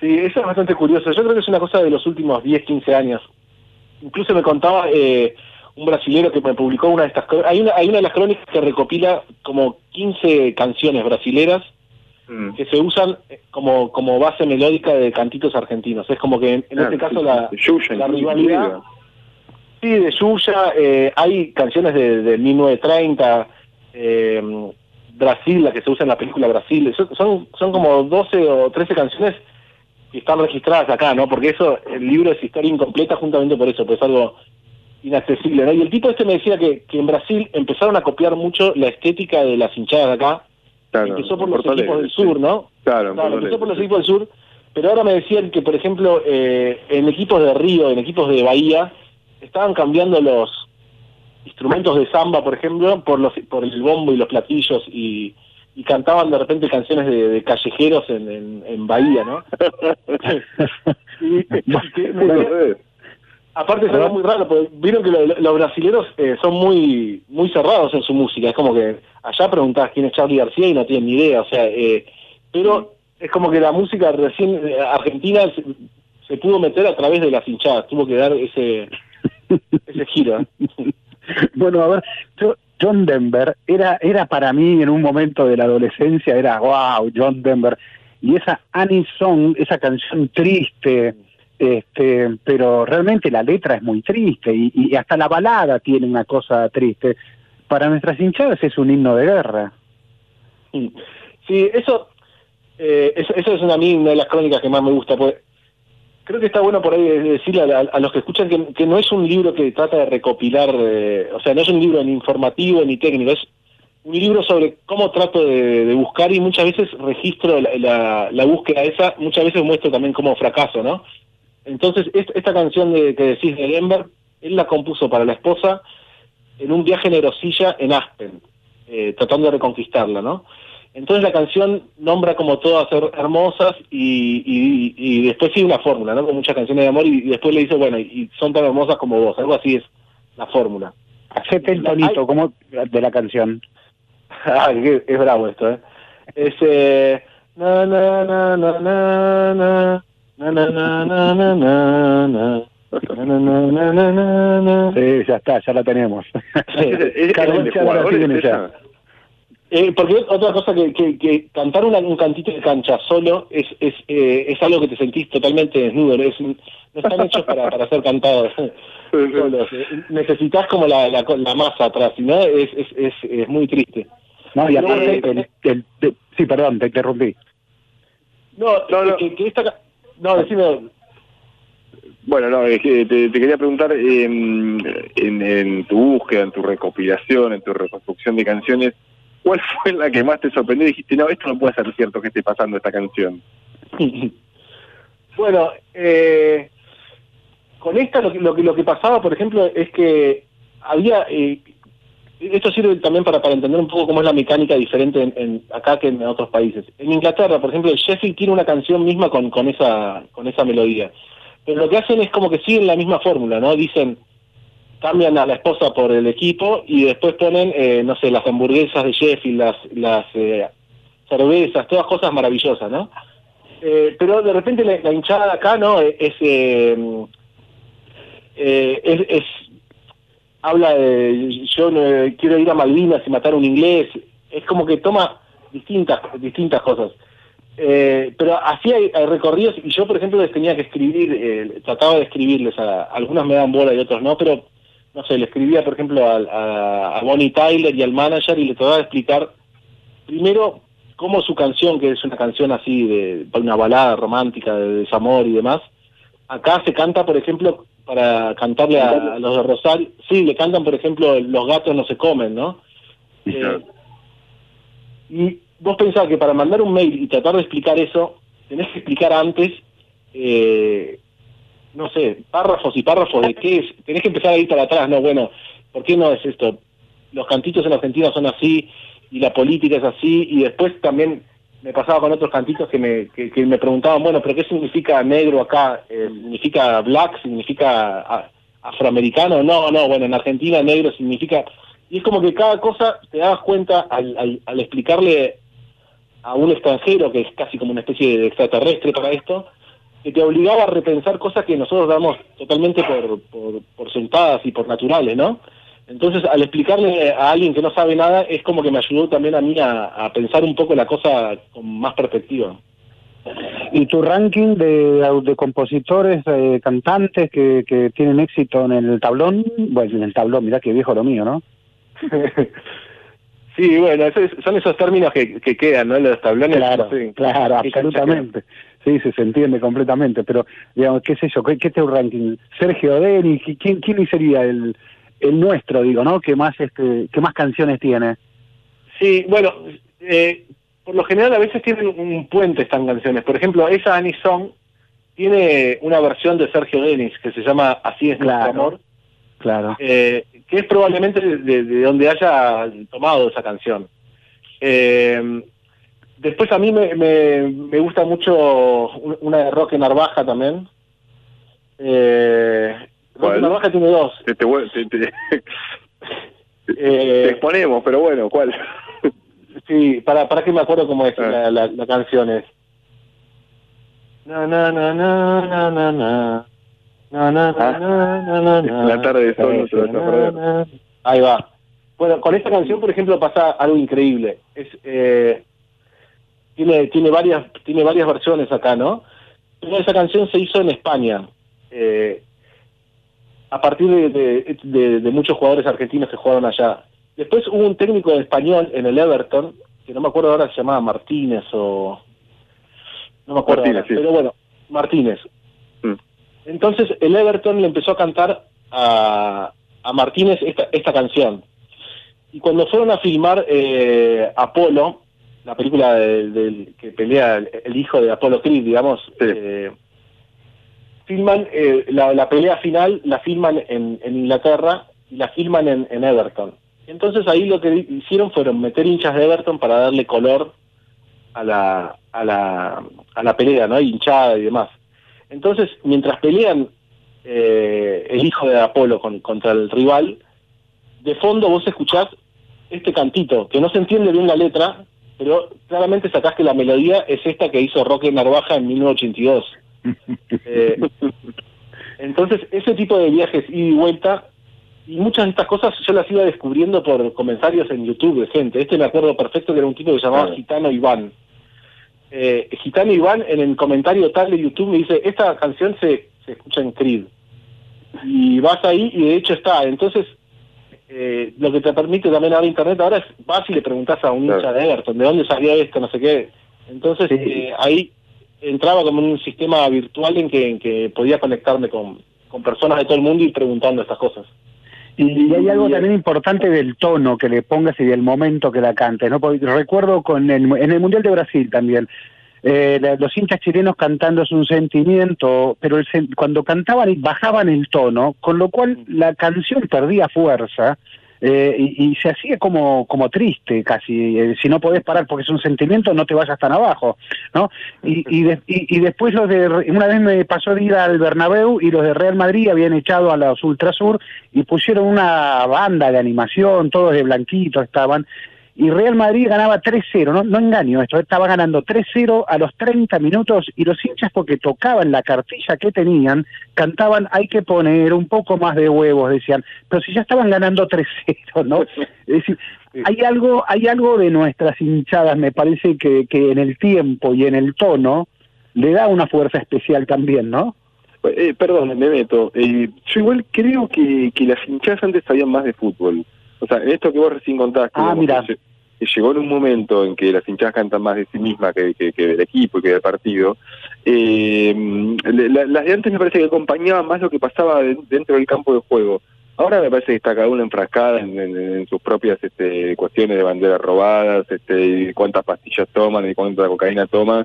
Sí, eso es bastante curioso. Yo creo que es una cosa de los últimos 10, 15 años. Incluso me contaba eh, un brasilero que me publicó una de estas... Hay una, hay una de las crónicas que recopila como 15 canciones brasileras que se usan eh, como, como base melódica de cantitos argentinos. Es como que en, en Ah, este sí, caso la, Yuya, rivalidad... Sí, de Yuya, eh, hay canciones de, de 1930, eh, Brasil, la que se usa en la película Brasil, son, son, son como 12 o 13 canciones que están registradas acá, ¿no? Porque eso, el libro es historia incompleta justamente por eso, pues es algo inaccesible, ¿no? Y el tipo este me decía que, que en Brasil empezaron a copiar mucho la estética de las hinchadas de acá, Claro, empezó por los Porto equipos Alegre, del sí. sur, ¿no? Claro, Claro, empezó por los equipos del sur, pero ahora me decían que, por ejemplo, eh, en equipos de Río, en equipos de Bahía, estaban cambiando los instrumentos de samba, por ejemplo, por los por el bombo y los platillos y, y cantaban de repente canciones de, de callejeros en, en, en Bahía, ¿no? Y- que me decía- Aparte algo muy raro, porque vieron que lo- lo- los brasileros eh, son muy muy cerrados en su música. Es como que allá preguntás quién es Charlie García y no tienen ni idea. O sea, eh, pero es como que la música recién eh, argentina se, se pudo meter a través de las hinchadas. Tuvo que dar ese <laughs> ese giro. ¿eh? Bueno, a ver, yo- John Denver era, era para mí en un momento de la adolescencia, era wow, John Denver. Y esa Annie Song, esa canción triste, este, pero realmente la letra es muy triste y, y hasta la balada tiene una cosa triste. Para nuestras hinchadas es un himno de guerra. Sí, eso, eh, eso, eso es una, una de las crónicas que más me gusta. Pues, creo que está bueno por ahí decirle a, a- los que escuchan que, no es un libro que trata de recopilar, eh, o sea, no es un libro ni informativo ni técnico, es un libro sobre cómo trato de, buscar y muchas veces registro la, búsqueda esa, muchas veces muestro también como fracaso, ¿no? Entonces, est- esta canción de, que decís de Denver, él la compuso para la esposa en un viaje en Erosilla en Aspen, eh, tratando de reconquistarla, ¿no? Entonces la canción nombra como todas her- hermosas y, y, y después sigue una fórmula, ¿no? Con muchas canciones de amor y, y después le dice, bueno, y son tan hermosas como vos, algo así es la fórmula. Hacete el tonito como de la canción. Ah, qué- es bravo esto, ¿eh? Es... Eh, na, na, na, na, na, na. Sí, ya está, ya la tenemos. Ya la siguen ya. Eh, porque otra cosa que, que, que cantar una- un cantito de cancha solo es es, eh, es algo que te sentís totalmente desnudo, ¿no? Es, un- no están hechos para, para ser cantados <laughs> solos. Eh, Necesitas como la, la, la masa atrás, si no es, es, es, es muy triste. No, y aparte, eh, el- el- de- sí, perdón, te interrumpí. No, que- Que, que esta... ca- No, decime... Bueno, no, es que te, te quería preguntar, eh, en, en tu búsqueda, en tu recopilación, en tu reconstrucción de canciones, ¿cuál fue la que más te sorprendió y dijiste, no, esto no puede ser cierto que esté pasando esta canción? <laughs> Bueno, eh, con esta lo que, lo que lo que pasaba, por ejemplo, es que había eh, esto sirve también para, para entender un poco cómo es la mecánica diferente en, acá que en otros países. En Inglaterra, por ejemplo, el Sheffield tiene una canción misma con, con esa con esa melodía. Pero lo que hacen es como que siguen la misma fórmula, ¿no? Dicen, cambian a la esposa por el equipo y después ponen, eh, no sé, las hamburguesas de Sheffield, las, las eh, cervezas, todas cosas maravillosas, ¿no? Eh, pero de repente la, la hinchada acá, ¿no? Es, eh, eh, es, es- habla de yo quiero ir a Malvinas y matar a un inglés, es como que toma distintas distintas cosas. Eh, pero así hay, hay recorridos y yo, por ejemplo, les tenía que escribir, eh, trataba de escribirles, a, algunas me dan bola y otros no, pero no sé, le escribía, por ejemplo, a, a Bonnie Tyler y al manager y le trataba de explicar primero cómo su canción, que es una canción así de una balada romántica de desamor y demás, acá se canta, por ejemplo, para cantarle a, a los de Rosario, sí, le cantan, por ejemplo, Los gatos no se comen, ¿no? Eh, y vos pensás que para mandar un mail y tratar de explicar eso, tenés que explicar antes, eh, no sé, párrafos y párrafos de qué es, tenés que empezar a ir para atrás, no, bueno, ¿por qué no es esto? Los cantitos en Argentina son así, y la política es así, y después también me pasaba con otros cantitos que me, que, me preguntaban, bueno, pero ¿qué significa negro acá? Eh, ¿Significa black? ¿Significa afroamericano? No, no, bueno, en Argentina negro significa... Y es como que cada cosa te das cuenta al, al, al explicarle a un extranjero, que es casi como una especie de extraterrestre para esto, que te obligaba a repensar cosas que nosotros damos totalmente por, por, por sentadas y por naturales, ¿no? Entonces, al explicarle a alguien que no sabe nada, es como que me ayudó también a mí a, a pensar un poco la cosa con más perspectiva. ¿Y tu ranking de, de compositores, eh, cantantes que, que tienen éxito en el tablón? Bueno, en el tablón, mirá qué viejo lo mío, ¿no? <laughs> Sí, bueno, eso es- son esos términos que, que quedan, ¿no? Los tablones. Claro, no sé, claro, absolutamente. Sí, sí, se entiende completamente, pero, digamos, qué sé yo, ¿qué, qué es tu ranking? Sergio Denis, ¿quién, quién sería el, el nuestro, digo, ¿no? Que más, este, que más canciones tiene. Sí, bueno, eh, por lo general a veces tienen un puente estas canciones. Por ejemplo, esa Annie Song tiene una versión de Sergio Denis que se llama Así es nuestro Claro. amor, Claro. eh, que es probablemente de, de- de donde haya tomado esa canción. Eh, después a mí me, me, me gusta mucho un- una de Roque Narvaja también. Eh, Roque. Narvaja tiene dos. Te, <laughs> te, Eh, exponemos, pero bueno, ¿cuál? <laughs> Sí, para, para que me acuerdo cómo es Ah. la, la, la canción es. Na, na, na, na, na, na, na. Na, na, na, Ah. na, na, na, na. La tarde de sol no te vas a Na, perder. na. Ahí va. Bueno, con esta canción, por ejemplo, pasa algo increíble. Es, eh, tiene, tiene varias, tiene varias versiones acá, ¿no? Pero esa canción se hizo en España. Eh, a partir de, de- de- de muchos jugadores argentinos que jugaron allá. Después hubo un técnico de español en el Everton, que no me acuerdo ahora se llamaba Martínez o... No me acuerdo Martínez, ahora, sí. pero bueno, Martínez. Mm. Entonces el Everton le empezó a cantar a, a Martínez esta, esta canción. Y cuando fueron a filmar eh, Apolo, la película del, del- que pelea el, el hijo de Apolo Creed, digamos, eh, filman eh, la, la pelea final, la filman en, en Inglaterra y la filman en, en Everton. Entonces ahí lo que hicieron fueron meter hinchas de Everton para darle color a la, a la, a la pelea, ¿no? Hinchada y demás. Entonces, mientras pelean eh, el hijo de Apolo con- contra el rival, de fondo vos escuchás este cantito, que no se entiende bien la letra, pero claramente sacás que la melodía es esta que hizo Roque Narvaja en 1982. Eh, <laughs> entonces, ese tipo de viajes ida y vuelta, y muchas de estas cosas yo las iba descubriendo por comentarios en YouTube de gente. Este me acuerdo perfecto que era un tipo que se llamaba Claro. Gitano Iván. Eh, Gitano Iván en el comentario tal de YouTube me dice, esta canción se, se escucha en Creed. Y vas ahí y de hecho está. Entonces, eh, lo que te permite también ahora Internet ahora es, vas y le preguntas a un hincha Claro. de Everton, ¿de dónde salió esto? No sé qué. Entonces, Sí. eh, ahí entraba como en un sistema virtual en que, en que podía conectarme con, con personas de todo el mundo y preguntando estas cosas. Y, hay algo también importante del tono que le pongas y del momento que la cantes, ¿no? Porque recuerdo con el, en el Mundial de Brasil también, eh, los hinchas chilenos cantando es un sentimiento, pero el cuando cantaban bajaban el tono, con lo cual la canción perdía fuerza eh, y, y se hacía como, como triste casi. eh, si no podés parar porque es un sentimiento, no te vayas tan abajo, ¿no? Y, y, de- y- y después los de, una vez me pasó de ir al Bernabéu y los de Real Madrid habían echado a los Ultrasur y pusieron una banda de animación, todos de blanquito estaban, y Real Madrid ganaba 3-0, no, no engaño esto, estaba ganando 3-0 a los 30 minutos y los hinchas porque tocaban la cartilla que tenían, cantaban hay que poner un poco más de huevos, decían, pero si ya estaban ganando 3-0, ¿no? <laughs> Es decir, hay algo, hay algo de nuestras hinchadas, me parece que, que en el tiempo y en el tono le da una fuerza especial también, ¿no? Eh, perdón, me meto. Eh, yo igual creo que, que las hinchadas antes sabían más de fútbol. O sea, en esto que vos recién contaste, Ah, digamos, que lle- que llegó en un momento en que las hinchadas cantan más de sí mismas que, que- que del equipo y que del partido. Eh, la- las de antes me parece que acompañaban más lo que pasaba de- dentro del campo de juego. Ahora me parece que está cada una enfrascada en, en- en sus propias este, cuestiones de banderas robadas, este, cuántas pastillas toman y cuánta cocaína toman.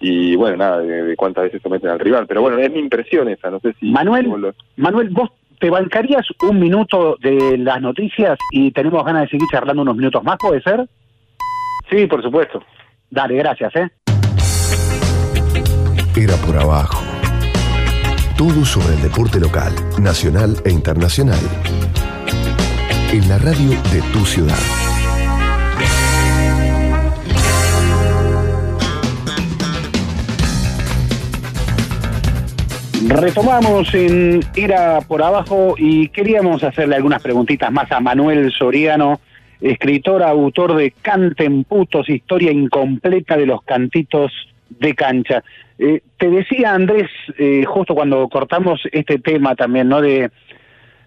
Y bueno, nada, de, de cuántas veces someten al rival. Pero bueno, es mi impresión esa, no sé si... Manuel, lo- Manuel, vos te bancarías un minuto de las noticias y tenemos ganas de seguir charlando unos minutos más, ¿puede ser? Sí, por supuesto. Dale, gracias, ¿eh? Era por abajo. Todo sobre el deporte local, nacional e internacional. En la radio de tu ciudad. Retomamos en Era por Abajo y queríamos hacerle algunas preguntitas más a Manuel Soriano, escritor, autor de Canten Putos, historia incompleta de los cantitos de cancha. Eh, te decía Andrés, eh, justo cuando cortamos este tema también, ¿no? De,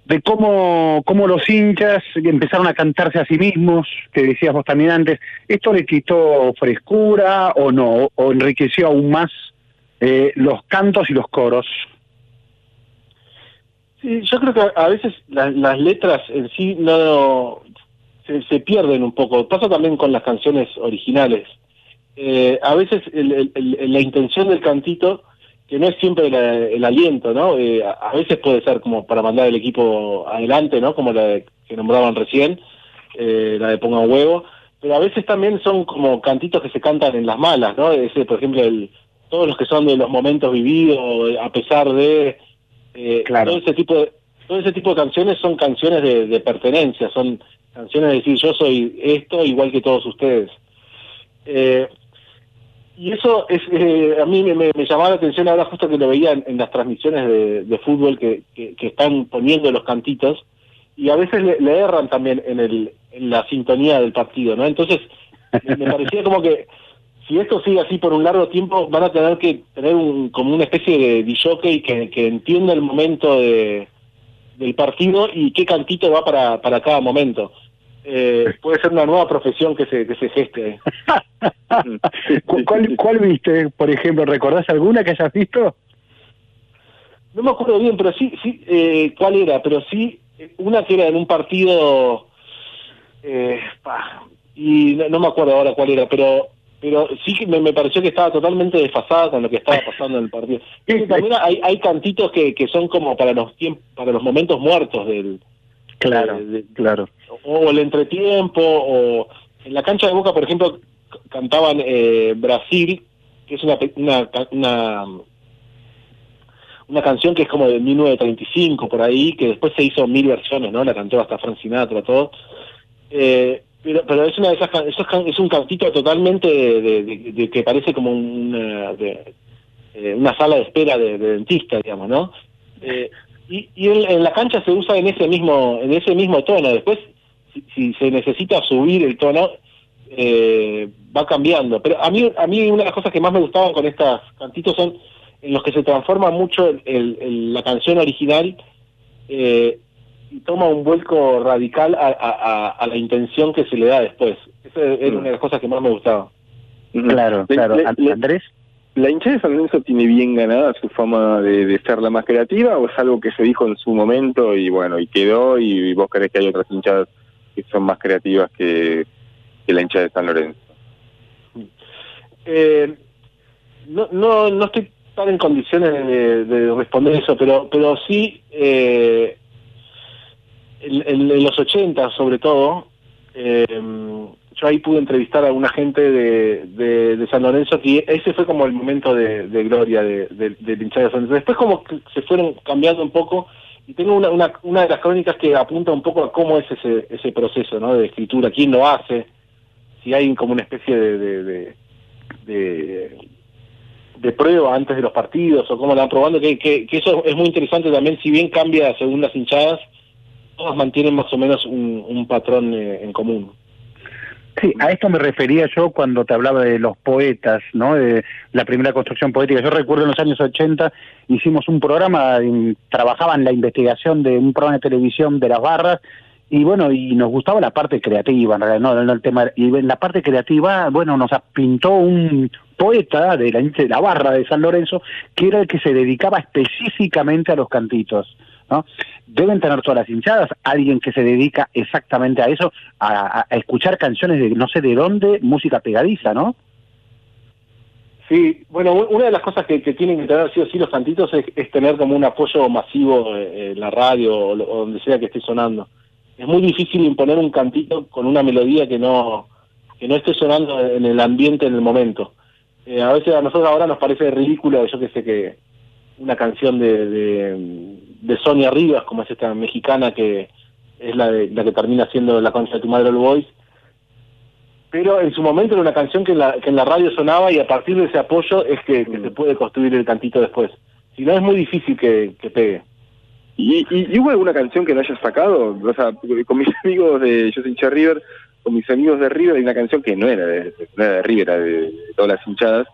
de cómo, cómo los hinchas empezaron a cantarse a sí mismos, que decías vos también antes, ¿esto le quitó frescura o no? ¿O enriqueció aún más eh, los cantos y los coros? Sí, yo creo que a veces la- las letras en sí no se, se pierden un poco. Pasa también con las canciones originales. Eh, a veces el- el- el- la intención del cantito, que no es siempre el aliento, ¿no? Eh, a, a veces puede ser como para mandar el equipo adelante, ¿no? Como la de- que nombraban recién, eh, la de Ponga huevo. Pero a veces también son como cantitos que se cantan en las malas, ¿no? Ese, por ejemplo, el, todos los que son de los momentos vividos, a pesar de... Eh, todo ese tipo de todo ese tipo de canciones son canciones de, de pertenencia son canciones de decir yo soy esto igual que todos ustedes. Eh, y eso es eh, a mí me, me- me llamaba la atención ahora justo que lo veía en, en las transmisiones de, de fútbol que, que, que están poniendo los cantitos y a veces le, le erran también en el en la sintonía del partido no entonces me parecía como que si esto sigue así por un largo tiempo, van a tener que tener un, como una especie de disjockey que, que entienda el momento de, del partido y qué cantito va para, para cada momento. Eh, puede ser una nueva profesión que se, que se geste. <laughs> ¿Cu- ¿Cuál, ¿Cuál viste, por ejemplo? ¿Recordás alguna que hayas visto? No me acuerdo bien, pero sí, sí, eh, cuál era, pero sí, una que era en un partido, eh, y no, no me acuerdo ahora cuál era, pero pero sí que me, me pareció que estaba totalmente desfasada con lo que estaba <laughs> pasando en el partido. También hay, hay cantitos que, que son como para los tiempos, para los momentos muertos del Claro, claro. o el entretiempo o en la cancha de Boca, por ejemplo, cantaban eh, Brasil, que es una, una una una canción que es como de 1935 por ahí, que después se hizo mil versiones, ¿no? La cantó hasta Frank Sinatra, todo. Eh, pero, pero es una de esas es un cantito totalmente de, que parece como una, eh, una sala de espera de, de dentista, digamos, ¿no? Eh, y en, la cancha se usa en ese mismo en ese mismo tono. Después, si, se necesita subir el tono, eh, va cambiando. Pero a mí a mí una de las cosas que más me gustaban con estos cantitos son en los que se transforma mucho el- la canción original eh, y toma un vuelco radical a, a- a- a la intención que se le da después. Esa era una de las cosas que más me gustaba. Claro, Le- claro. le- An- le- Andrés. ¿La hinchada de San Lorenzo tiene bien ganada su fama de, de ser la más creativa o es algo que se dijo en su momento y bueno, y quedó y, vos crees que hay otras hinchadas que son más creativas que, que la hinchada de San Lorenzo? Eh, no, no, no estoy tan en condiciones de, de responder eso, pero, pero sí, eh, en, los 80 sobre todo, eh, yo ahí pude entrevistar a alguna gente de, de, San Lorenzo y ese fue como el momento de, gloria de, de, de San Lorenzo. Después como que se fueron cambiando un poco y tengo una, una, una de las crónicas que apunta un poco a cómo es ese, ese proceso ¿no? de escritura, quién lo hace, si hay como una especie de, de, de, prueba antes de los partidos o cómo la van probando, que, que, que eso es muy interesante también, si bien cambia según las hinchadas, todas mantienen más o menos un, patrón eh, en común. Sí, a esto me refería yo cuando te hablaba de los poetas, ¿no? De la primera construcción poética. Yo recuerdo en los años 80 hicimos un programa, en- trabajaba en la investigación de un programa de televisión de las barras y bueno, y nos gustaba la parte creativa, en realidad, no, no el tema. Y en la parte creativa, bueno, nos pintó un poeta de la, de la barra de San Lorenzo que era el que se dedicaba específicamente a los cantitos. ¿No? Deben tener todas las hinchadas alguien que se dedica exactamente a eso, a, escuchar canciones de no sé de dónde, música pegadiza, ¿no? Sí, bueno, una de las cosas que, tienen que tener sí o sí los cantitos es, tener como un apoyo masivo eh, en la radio o, o donde sea que esté sonando. Es muy difícil imponer un cantito con una melodía que no que no esté sonando en el ambiente en el momento. Eh, a veces a nosotros ahora nos parece ridículo, yo que sé que una canción de, de, de Sonia Rivas, como es esta mexicana que es la, de, la que termina siendo La concha de tu madre All Boys, pero en su momento era una canción que en la, que en la radio sonaba y a partir de ese apoyo es que, que se puede construir el cantito después. Si no es muy difícil que, que pegue. ¿Y, y, y hubo alguna canción que no hayas sacado? O sea, con mis <laughs> amigos de Yo soy hincha de River, con mis amigos de River hay una canción que no era de, no era de River, era de, de todas las hinchadas,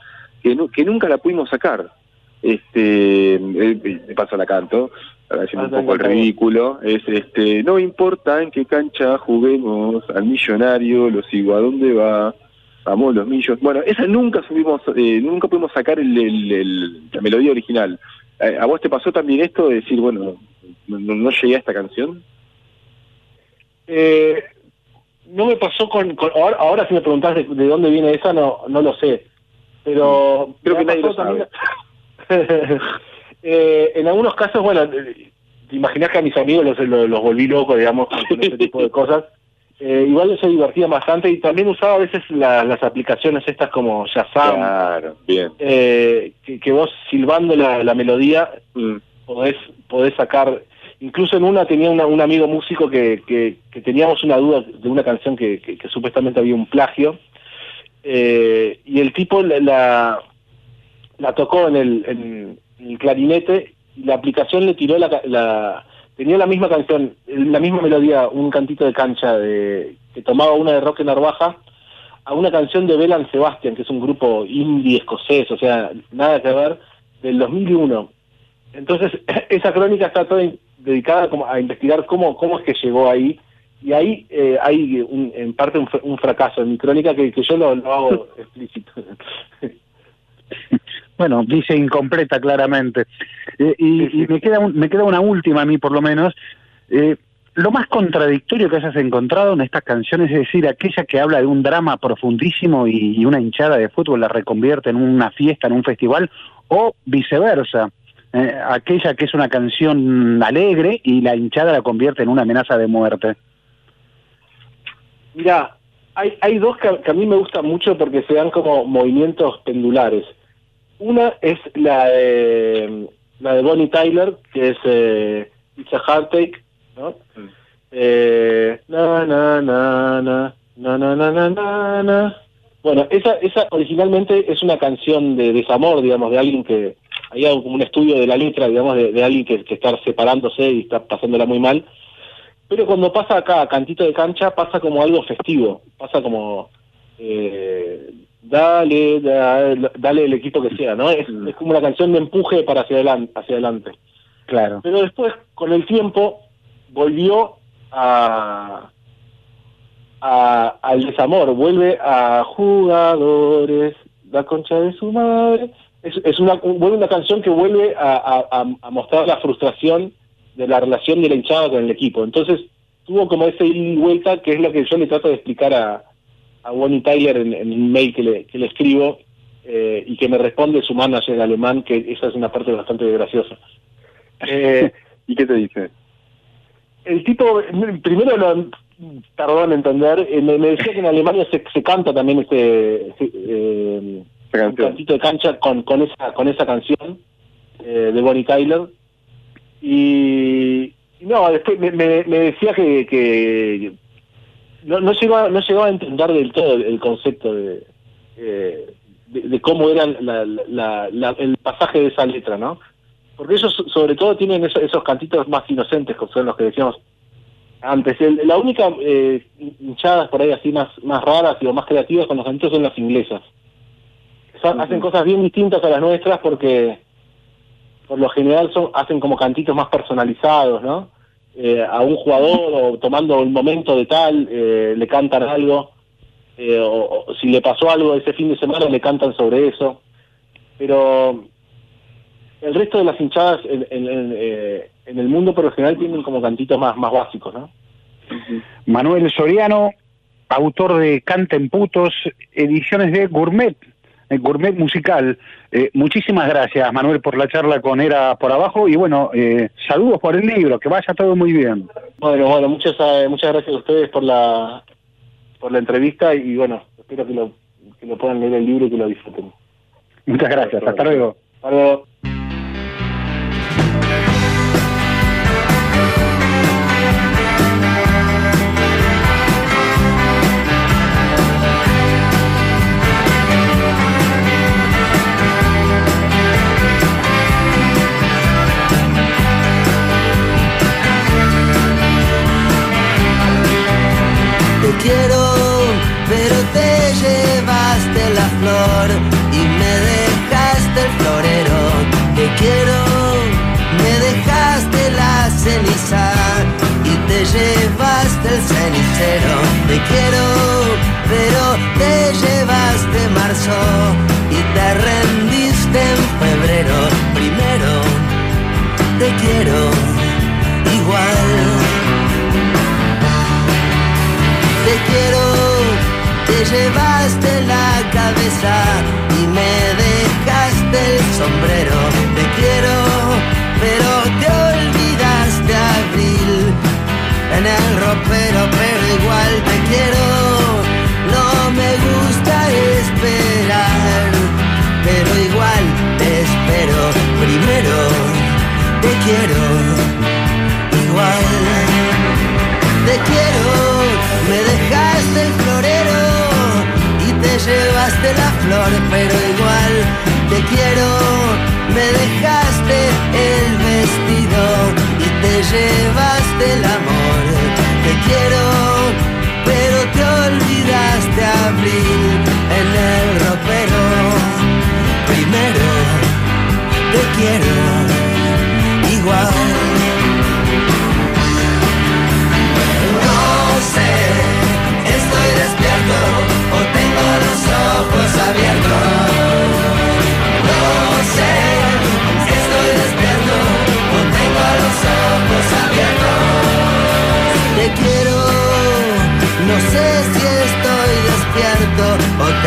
que, nu- que nunca la pudimos sacar. Este, eh, de paso la canto, haciendo un poco el ridículo, es este, no importa en qué cancha juguemos, al millonario lo sigo a dónde va, vamos los millos. Bueno, esa nunca subimos, eh, nunca pudimos sacar el, el- el- la melodía original. Eh, ¿A vos te pasó también esto de decir, bueno, no, no- llegué a esta canción? Eh, no me pasó con... con- ahora, ahora si me preguntás de, de dónde viene esa, no no lo sé. Pero... Creo que nadie lo también- <laughs> Eh, en algunos casos, bueno, eh, te imaginás que a mis amigos los, los, los volví locos, digamos, con, este tipo de cosas. Eh, igual se divertían bastante y también usaba a veces la- las aplicaciones estas como Shazam, Claro, bien. eh, que, que vos silbando la, la melodía Mm. podés, podés sacar, incluso en una tenía una- un amigo músico que, que, que teníamos una duda de una canción que, que, que supuestamente había un plagio, eh, y el tipo la, la, la tocó en el, en el clarinete y la aplicación le tiró la, la tenía la misma canción, la misma melodía, un cantito de cancha de, que tomaba una de Roque Narvaja a una canción de Belan Sebastian, que es un grupo indie escocés, o sea, nada que ver, del 2001. Entonces, <laughs> esa crónica está toda dedicada como a investigar cómo, cómo es que llegó ahí. Y ahí eh, hay un- en parte un fracaso en mi crónica que, que yo lo, lo hago <laughs> explícito. <laughs> Bueno, dice incompleta claramente. Eh, y y me, queda un- me queda una última a mí, por lo menos. Eh, lo más contradictorio que hayas encontrado en estas canciones es decir, aquella que habla de un drama profundísimo y, y una hinchada de fútbol la reconvierte en una fiesta, en un festival, o viceversa. Eh, aquella que es una canción alegre y la hinchada la convierte en una amenaza de muerte. Mira, hay, hay dos que, a- que a mí me gustan mucho porque se dan como movimientos pendulares. Una es la de, la de Bonnie Tyler, que es eh, It's a Heartache, ¿no? Eh, na, na, na, na, na, na, na, na. Bueno, esa, esa originalmente es una canción de desamor, digamos, de alguien que... Hay como un estudio de la letra, digamos, de, alguien que, está separándose y está pasándola muy mal. Pero cuando pasa acá Cantito de Cancha, pasa como algo festivo. Pasa como... eh, dale, dale, dale el equipo que sea, ¿no? Es, es como una canción de empuje para hacia adelante. Hacia adelante. Claro. Pero después, con el tiempo, volvió a, a- al desamor, vuelve a jugadores, la concha de su madre, es, es una, un- vuelve una canción que vuelve a, a- a- a mostrar la frustración de la relación de la hinchada con el equipo. Entonces tuvo como ese ida y vuelta que es lo que yo le trato de explicar a, a Bonnie Tyler en, en un mail que le, que le escribo eh, y que me responde su manager alemán, que esa es una parte bastante graciosa. Eh, <laughs> ¿Y qué te dice? el tipo, primero lo tardó en entender, eh, me, me decía que en Alemania se, se canta también este, este, eh, un cantito de cancha con, con esa con esa canción de Bonnie Tyler y, y no después me, me- me decía que, que no, no llegaba no llegaba a entender del todo el, el concepto de, eh, de, de cómo era la- la- la- el pasaje de esa letra no porque ellos so- sobre todo tienen esos, esos cantitos más inocentes que son los que decíamos antes. El- la única eh, hinchadas por ahí así más más raras y o más creativas con los cantitos son las inglesas. Son- hacen cosas bien distintas a las nuestras porque por lo general son hacen como cantitos más personalizados, ¿no? Eh, a un jugador o tomando un momento de tal, eh, le cantan algo, eh, o, si le pasó algo ese fin de semana le cantan sobre eso. Pero el resto de las hinchadas en, en- en, en el mundo por lo general tienen como cantitos más, más básicos, ¿no? Manuel Soriano, autor de Canten Putos, ediciones de Gourmet, Gourmet Musical. Eh, muchísimas gracias, Manuel, por la charla con Era por Abajo y bueno, eh, saludos por el libro, que vaya todo muy bien. Bueno, bueno, muchas eh, muchas gracias a ustedes por la por la entrevista y bueno, espero que lo que lo puedan leer el libro y que lo disfruten. Muchas gracias, hasta luego. Hasta luego. Te quiero, pero te llevaste marzo y te rendiste en febrero. Primero, te quiero igual. Te quiero, te llevaste la cabeza y me dejaste el sombrero. Te quiero, quiero. No me gusta esperar, pero igual te espero. Primero, te quiero igual. Te quiero, me dejaste el florero y te llevaste la flor, pero igual te quiero, me dejaste el vestido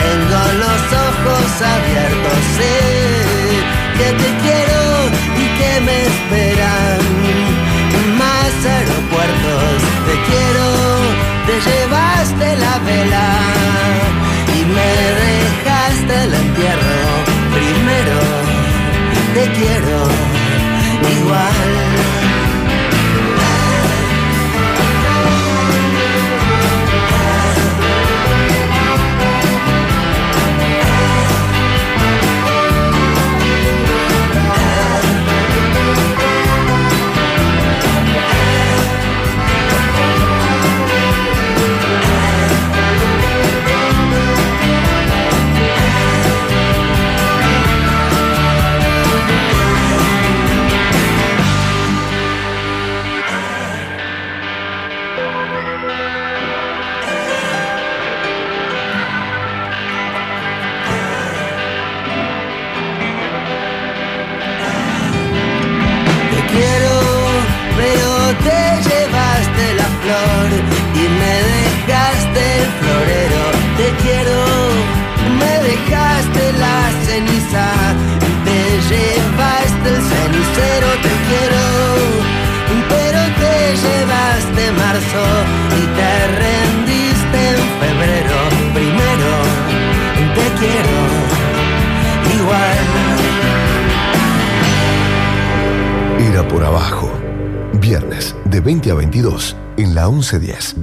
tengo los ojos abiertos. Sé que te quiero y que me esperan más aeropuertos. Te quiero, te llevaste la vela y me dejaste el entierro. Primero, te quiero igual. Ceniza y te llevaste el cenicero, te quiero. Pero te llevaste marzo y te rendiste en febrero. Primero te quiero igual. Era por abajo. Viernes de 20 a 22 en la 1110.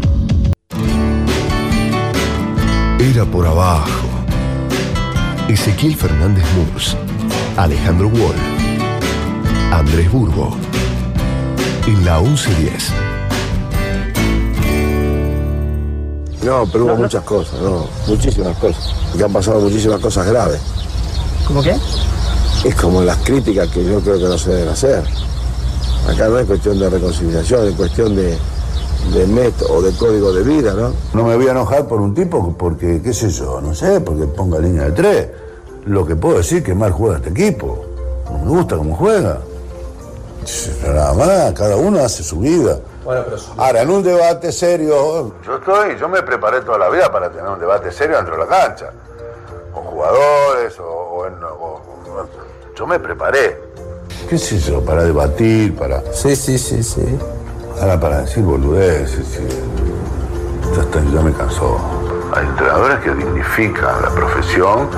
Era por abajo. Ezequiel Fernández Murs, Alejandro Wall, Andrés Burgo. En la 1110. No, pero hubo muchas cosas, no, muchísimas cosas. Porque han pasado muchísimas cosas graves. ¿Cómo qué? Es como las críticas que yo creo que no se deben hacer. Acá no es cuestión de reconciliación, es cuestión de, de método o de código de vida, ¿no? No me voy a enojar por un tipo porque, qué sé yo, no sé, porque ponga línea de tres. Lo que puedo decir es que mal juega este equipo. No me gusta cómo juega. Nada más, cada uno hace su vida. Ahora, en un debate serio, yo estoy, yo me preparé toda la vida para tener un debate serio dentro de la cancha. Con jugadores o, o en- o- o- yo me preparé. ¿Qué sé yo? Para debatir, para. Sí, sí, sí, sí. Ahora para decir boludeces, sí. ya, está, ya me cansó. Hay entrenadores que dignifican la profesión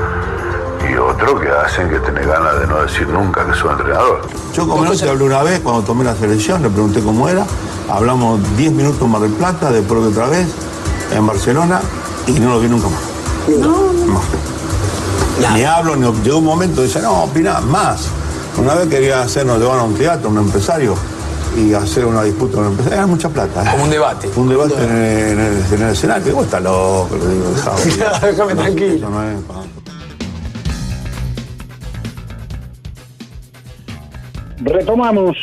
y otros que hacen que tenés ganas de no decir nunca que soy entrenador. Yo con él se hablé una vez cuando tomé la selección, le pregunté cómo era, hablamos 10 minutos en Mar del Plata, después otra vez en Barcelona y no lo vi nunca más. No. Ni hablo, ni llegó un momento dice, no, opina más. Una vez quería hacernos llevar a un teatro, un empresario, y hacer una disputa con un empresario, era mucha plata. ¿eh? Como un debate. Un debate en el, en el- en el escenario, que vos estás loco, digo, <laughs> Déjame tranquilo. No es. Retomamos,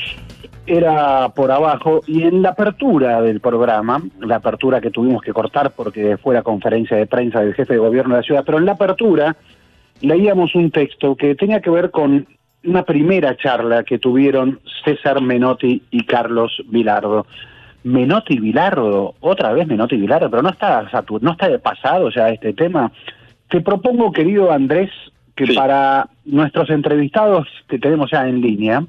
era por abajo, y en la apertura del programa, la apertura que tuvimos que cortar porque fue la conferencia de prensa del jefe de gobierno de la ciudad, pero en la apertura leíamos un texto que tenía que ver con una primera charla que tuvieron César Menotti y Carlos Vilardo. Menotti y Vilardo, otra vez Menotti y Vilardo, pero no está no está de pasado ya este tema. Te propongo, querido Andrés, que para nuestros entrevistados que tenemos ya en línea,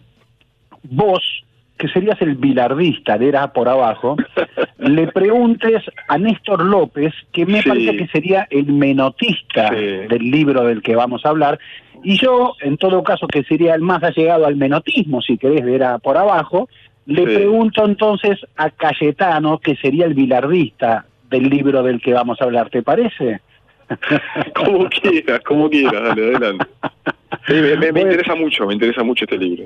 vos, que serías el bilardista de Era por Abajo, <laughs> le preguntes a Néstor López, que me Sí. parece que sería el menotista del libro del que vamos a hablar, y yo, en todo caso, que sería el más allegado al menotismo, si querés, Era por Abajo, le Sí. pregunto entonces a Cayetano, que sería el bilardista del libro del que vamos a hablar, ¿te parece? <laughs> Como quieras, como quieras, dale, adelante. <laughs> Sí, me, interesa mucho, me interesa mucho este libro.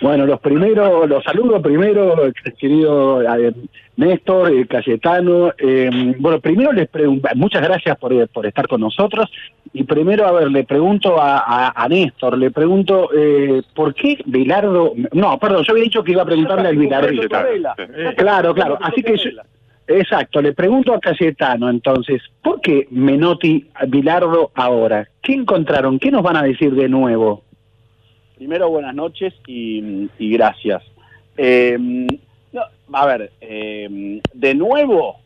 Bueno, los primeros, los saludo primero, querido eh, Néstor, eh, Cayetano. eh, bueno, primero les pregunto, muchas gracias por, eh, por estar con nosotros. Y primero, a ver, le pregunto a, a- a Néstor, le pregunto, eh, ¿por qué Bilardo? No, perdón, yo había dicho que iba a preguntarle al Bilardista. Claro, claro. Así que yo- exacto, le pregunto a Cayetano entonces, ¿por qué Menotti, Bilardo ahora? ¿Qué encontraron? ¿Qué nos van a decir de nuevo? Primero, buenas noches y, y gracias. Eh, no, a ver, eh, de nuevo,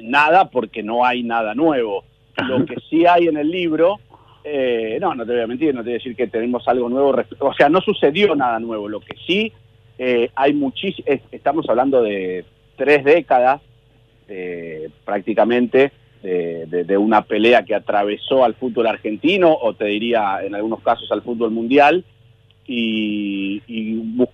nada porque no hay nada nuevo. Lo <laughs> que sí hay en el libro, eh, no, no te voy a mentir, no te voy a decir que tenemos algo nuevo, o sea, no sucedió nada nuevo. Lo que sí eh, hay muchísimo, estamos hablando de tres décadas eh, prácticamente de, de- una pelea que atravesó al fútbol argentino o te diría en algunos casos al fútbol mundial y,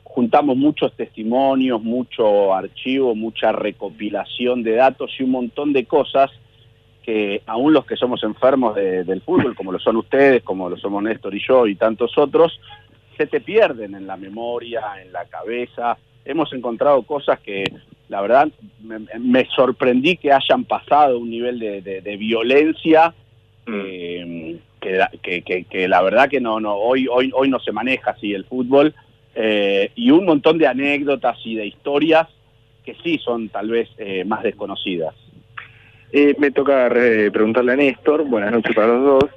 juntamos muchos testimonios, mucho archivo, mucha recopilación de datos y un montón de cosas que aún los que somos enfermos de- del fútbol, como lo son ustedes, como lo somos Néstor y yo y tantos otros, se te pierden en la memoria, en la cabeza. Hemos encontrado cosas que, la verdad, me, me sorprendí que hayan pasado un nivel de, de- de violencia eh, que, que, que- que la verdad que no, no hoy, hoy, hoy no se maneja así el fútbol eh, y un montón de anécdotas y de historias que sí son tal vez eh, más desconocidas. Eh, me toca re- preguntarle a Néstor, buenas noches para los dos.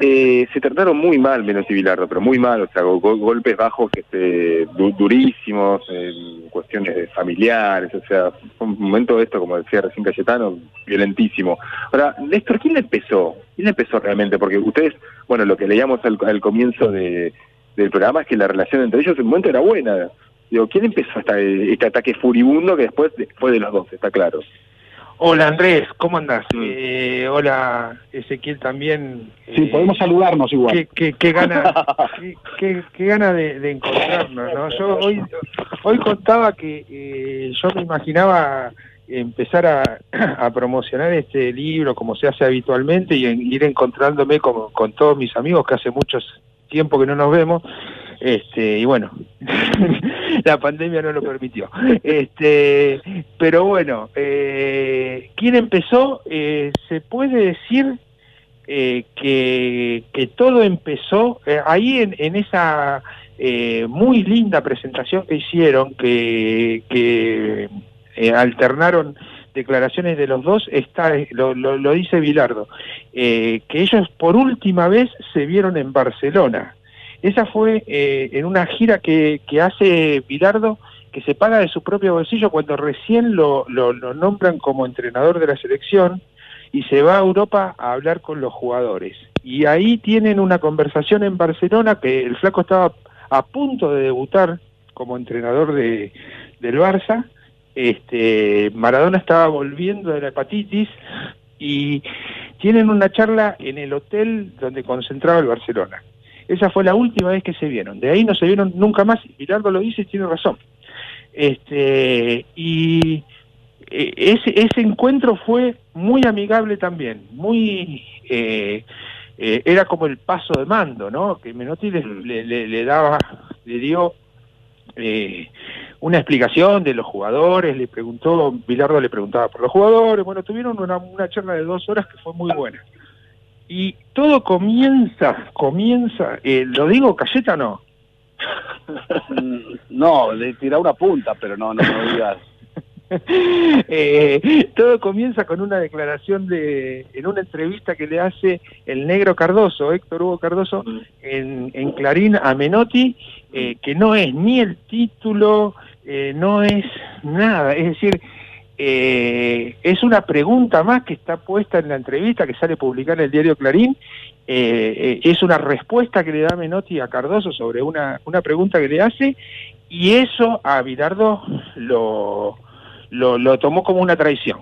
Eh, se trataron muy mal Menotti y Bilardo, pero muy mal, o sea, go- go- golpes bajos este, du- durísimos, en cuestiones familiares, o sea, fue un momento esto, como decía recién Cayetano, violentísimo. Ahora, Néstor, ¿quién empezó? ¿Quién empezó realmente? Porque ustedes, bueno, lo que leíamos al, al comienzo de- del programa es que la relación entre ellos en un momento era buena. Digo, ¿quién empezó esta- este ataque furibundo que después fue de los dos, está claro? Hola Andrés, ¿cómo andás? Eh, hola Ezequiel también. Sí, Eh, podemos saludarnos igual. Qué, qué, qué gana, <laughs> qué, qué- qué gana de, de encontrarnos, ¿no? Yo hoy, hoy contaba que eh, yo me imaginaba empezar a, <clears throat> a promocionar este libro como se hace habitualmente y en- ir encontrándome con, con todos mis amigos que hace mucho tiempo que no nos vemos. Este, y bueno, <laughs> la pandemia no lo permitió. Este, pero bueno, eh, ¿quién empezó? Eh, se puede decir eh, que, que todo empezó eh, ahí en, en esa eh, muy linda presentación que hicieron, que, que eh, alternaron declaraciones de los dos, está, lo, lo- lo dice Bilardo, que ellos por última vez se vieron en Barcelona. Esa fue eh, en una gira que, hace Bilardo, que se paga de su propio bolsillo cuando recién lo, lo- lo nombran como entrenador de la selección y se va a Europa a hablar con los jugadores. Y ahí tienen una conversación en Barcelona que el flaco estaba a punto de debutar como entrenador de, del Barça. Este, Maradona estaba volviendo de la hepatitis y tienen una charla en el hotel donde concentraba el Barcelona. Esa fue la última vez que se vieron. De ahí no se vieron nunca más. Y Bilardo lo dice y tiene razón. Este, y eh, ese, ese encuentro fue muy amigable también, muy eh, eh, era como el paso de mando, ¿no? Que Menotti le, le- le- le daba, le dio eh, una explicación de los jugadores, le preguntó, Bilardo le preguntaba por los jugadores, bueno, tuvieron una, una charla de dos horas que fue muy buena. Y todo comienza, comienza, eh, lo digo, Cayeta no, Mm, No, de tirar una punta, pero no, no, no digas. <laughs> Eh, todo comienza con una declaración de, en una entrevista que le hace el negro Cardoso, Héctor Hugo Cardoso, en, en Clarín a Menotti, eh, que no es ni el título, eh, no es nada, es decir, eh, es una pregunta más que está puesta en la entrevista que sale publicada en el diario Clarín, eh, eh, es una respuesta que le da Menotti a Cardoso sobre una, una pregunta que le hace, y eso a Bilardo lo, lo, lo tomó como una traición.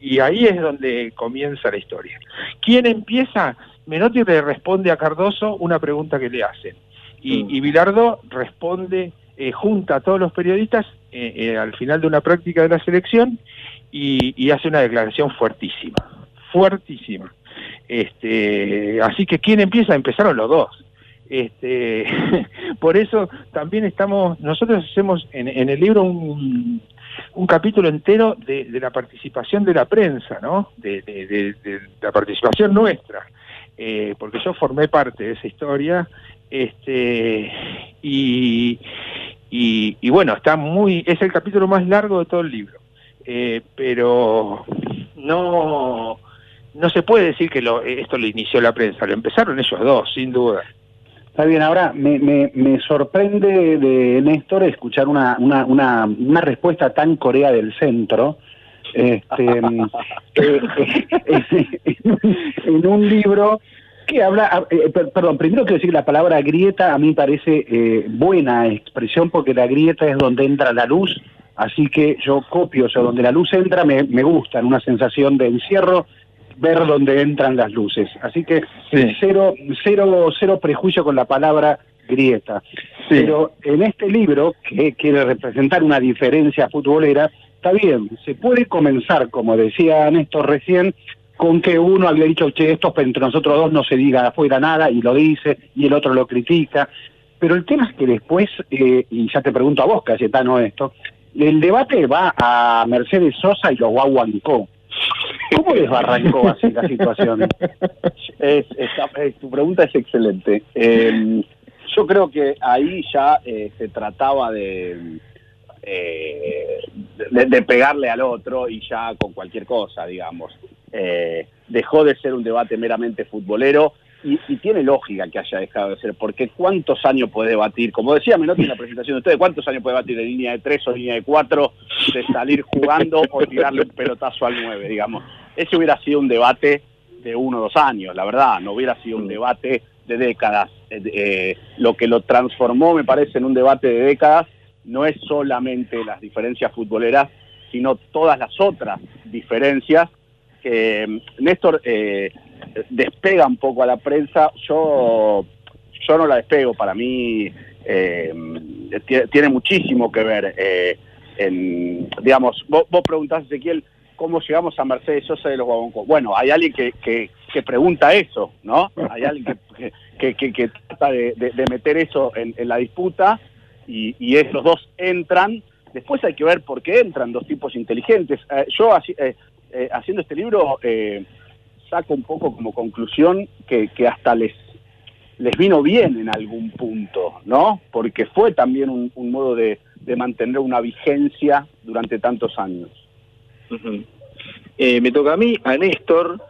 Y ahí es donde comienza la historia. ¿Quién empieza? Menotti le responde a Cardoso una pregunta que le hacen. Y, y Bilardo responde, eh, junta a todos los periodistas eh, eh, al final de una práctica de la selección y, hace una declaración fuertísima, fuertísima. Este, así que ¿quién empieza? Empezaron los dos. Este, <laughs> por eso también estamos, nosotros hacemos en, en el libro un, un capítulo entero de, la participación de la prensa, ¿no? De, de- de- la participación nuestra, porque yo formé parte de esa historia, este, y, y, y bueno, está muy, es el capítulo más largo de todo el libro, Eh, pero no, no se puede decir que lo, esto lo inició la prensa, lo empezaron ellos dos, sin duda. Está bien, ahora me, me, me sorprende de Néstor escuchar una, una, una, una respuesta tan Corea del Centro. Este, <laughs> eh, eh, en un libro que habla, eh, per- perdón, primero quiero decir que la palabra grieta a mí me parece eh, buena expresión porque la grieta es donde entra la luz, así que yo copio, o sea, donde la luz entra me, me gusta, en una sensación de encierro, ver dónde entran las luces. Así que cero, cero, cero prejuicio con la palabra grieta. Pero en este libro, que quiere representar una diferencia futbolera, está bien, se puede comenzar, como decía Néstor recién, con que uno había dicho, che, esto entre nosotros dos no se diga afuera nada, y lo dice, y el otro lo critica. Pero el tema es que después, eh, y ya te pregunto a vos, Cayetano, esto, el debate va a Mercedes Sosa y los Guaguancó. ¿Cómo les arrancó así la situación? Es, es- tu pregunta es excelente. Eh, yo creo que ahí ya eh, se trataba de, eh, de, de pegarle al otro y ya con cualquier cosa, digamos. Eh, dejó de ser un debate meramente futbolero y, y tiene lógica que haya dejado de ser, porque ¿cuántos años puede debatir? Como decía Menotti en la presentación de ustedes, ¿cuántos años puede debatir de línea de tres o línea de cuatro, de salir jugando o tirarle un pelotazo al nueve, digamos? Ese hubiera sido un debate de uno o dos años, la verdad, no hubiera sido un debate de décadas. Eh, eh, lo que lo transformó, me parece, en un debate de décadas, no es solamente las diferencias futboleras, sino todas las otras diferencias que mm, Néstor eh, despega un poco a la prensa. Yo, yo no la despego, para mí eh, tie- tiene muchísimo que ver. eh, en, digamos, vos, vos preguntás, Ezequiel, ¿cómo llegamos a Mercedes Sosa de los Guaboncos? Bueno, hay alguien que, que, que pregunta eso, ¿no? Hay alguien que, que, que- trata de, de- de meter eso en, en la disputa y, y esos dos entran. Después hay que ver por qué entran dos tipos inteligentes. Eh, yo haci- eh, eh, haciendo este libro eh, saco un poco como conclusión que, que hasta les les vino bien en algún punto, ¿no? Porque fue también un, un modo de, de mantener una vigencia durante tantos años. Eh, me toca a mí, a Néstor.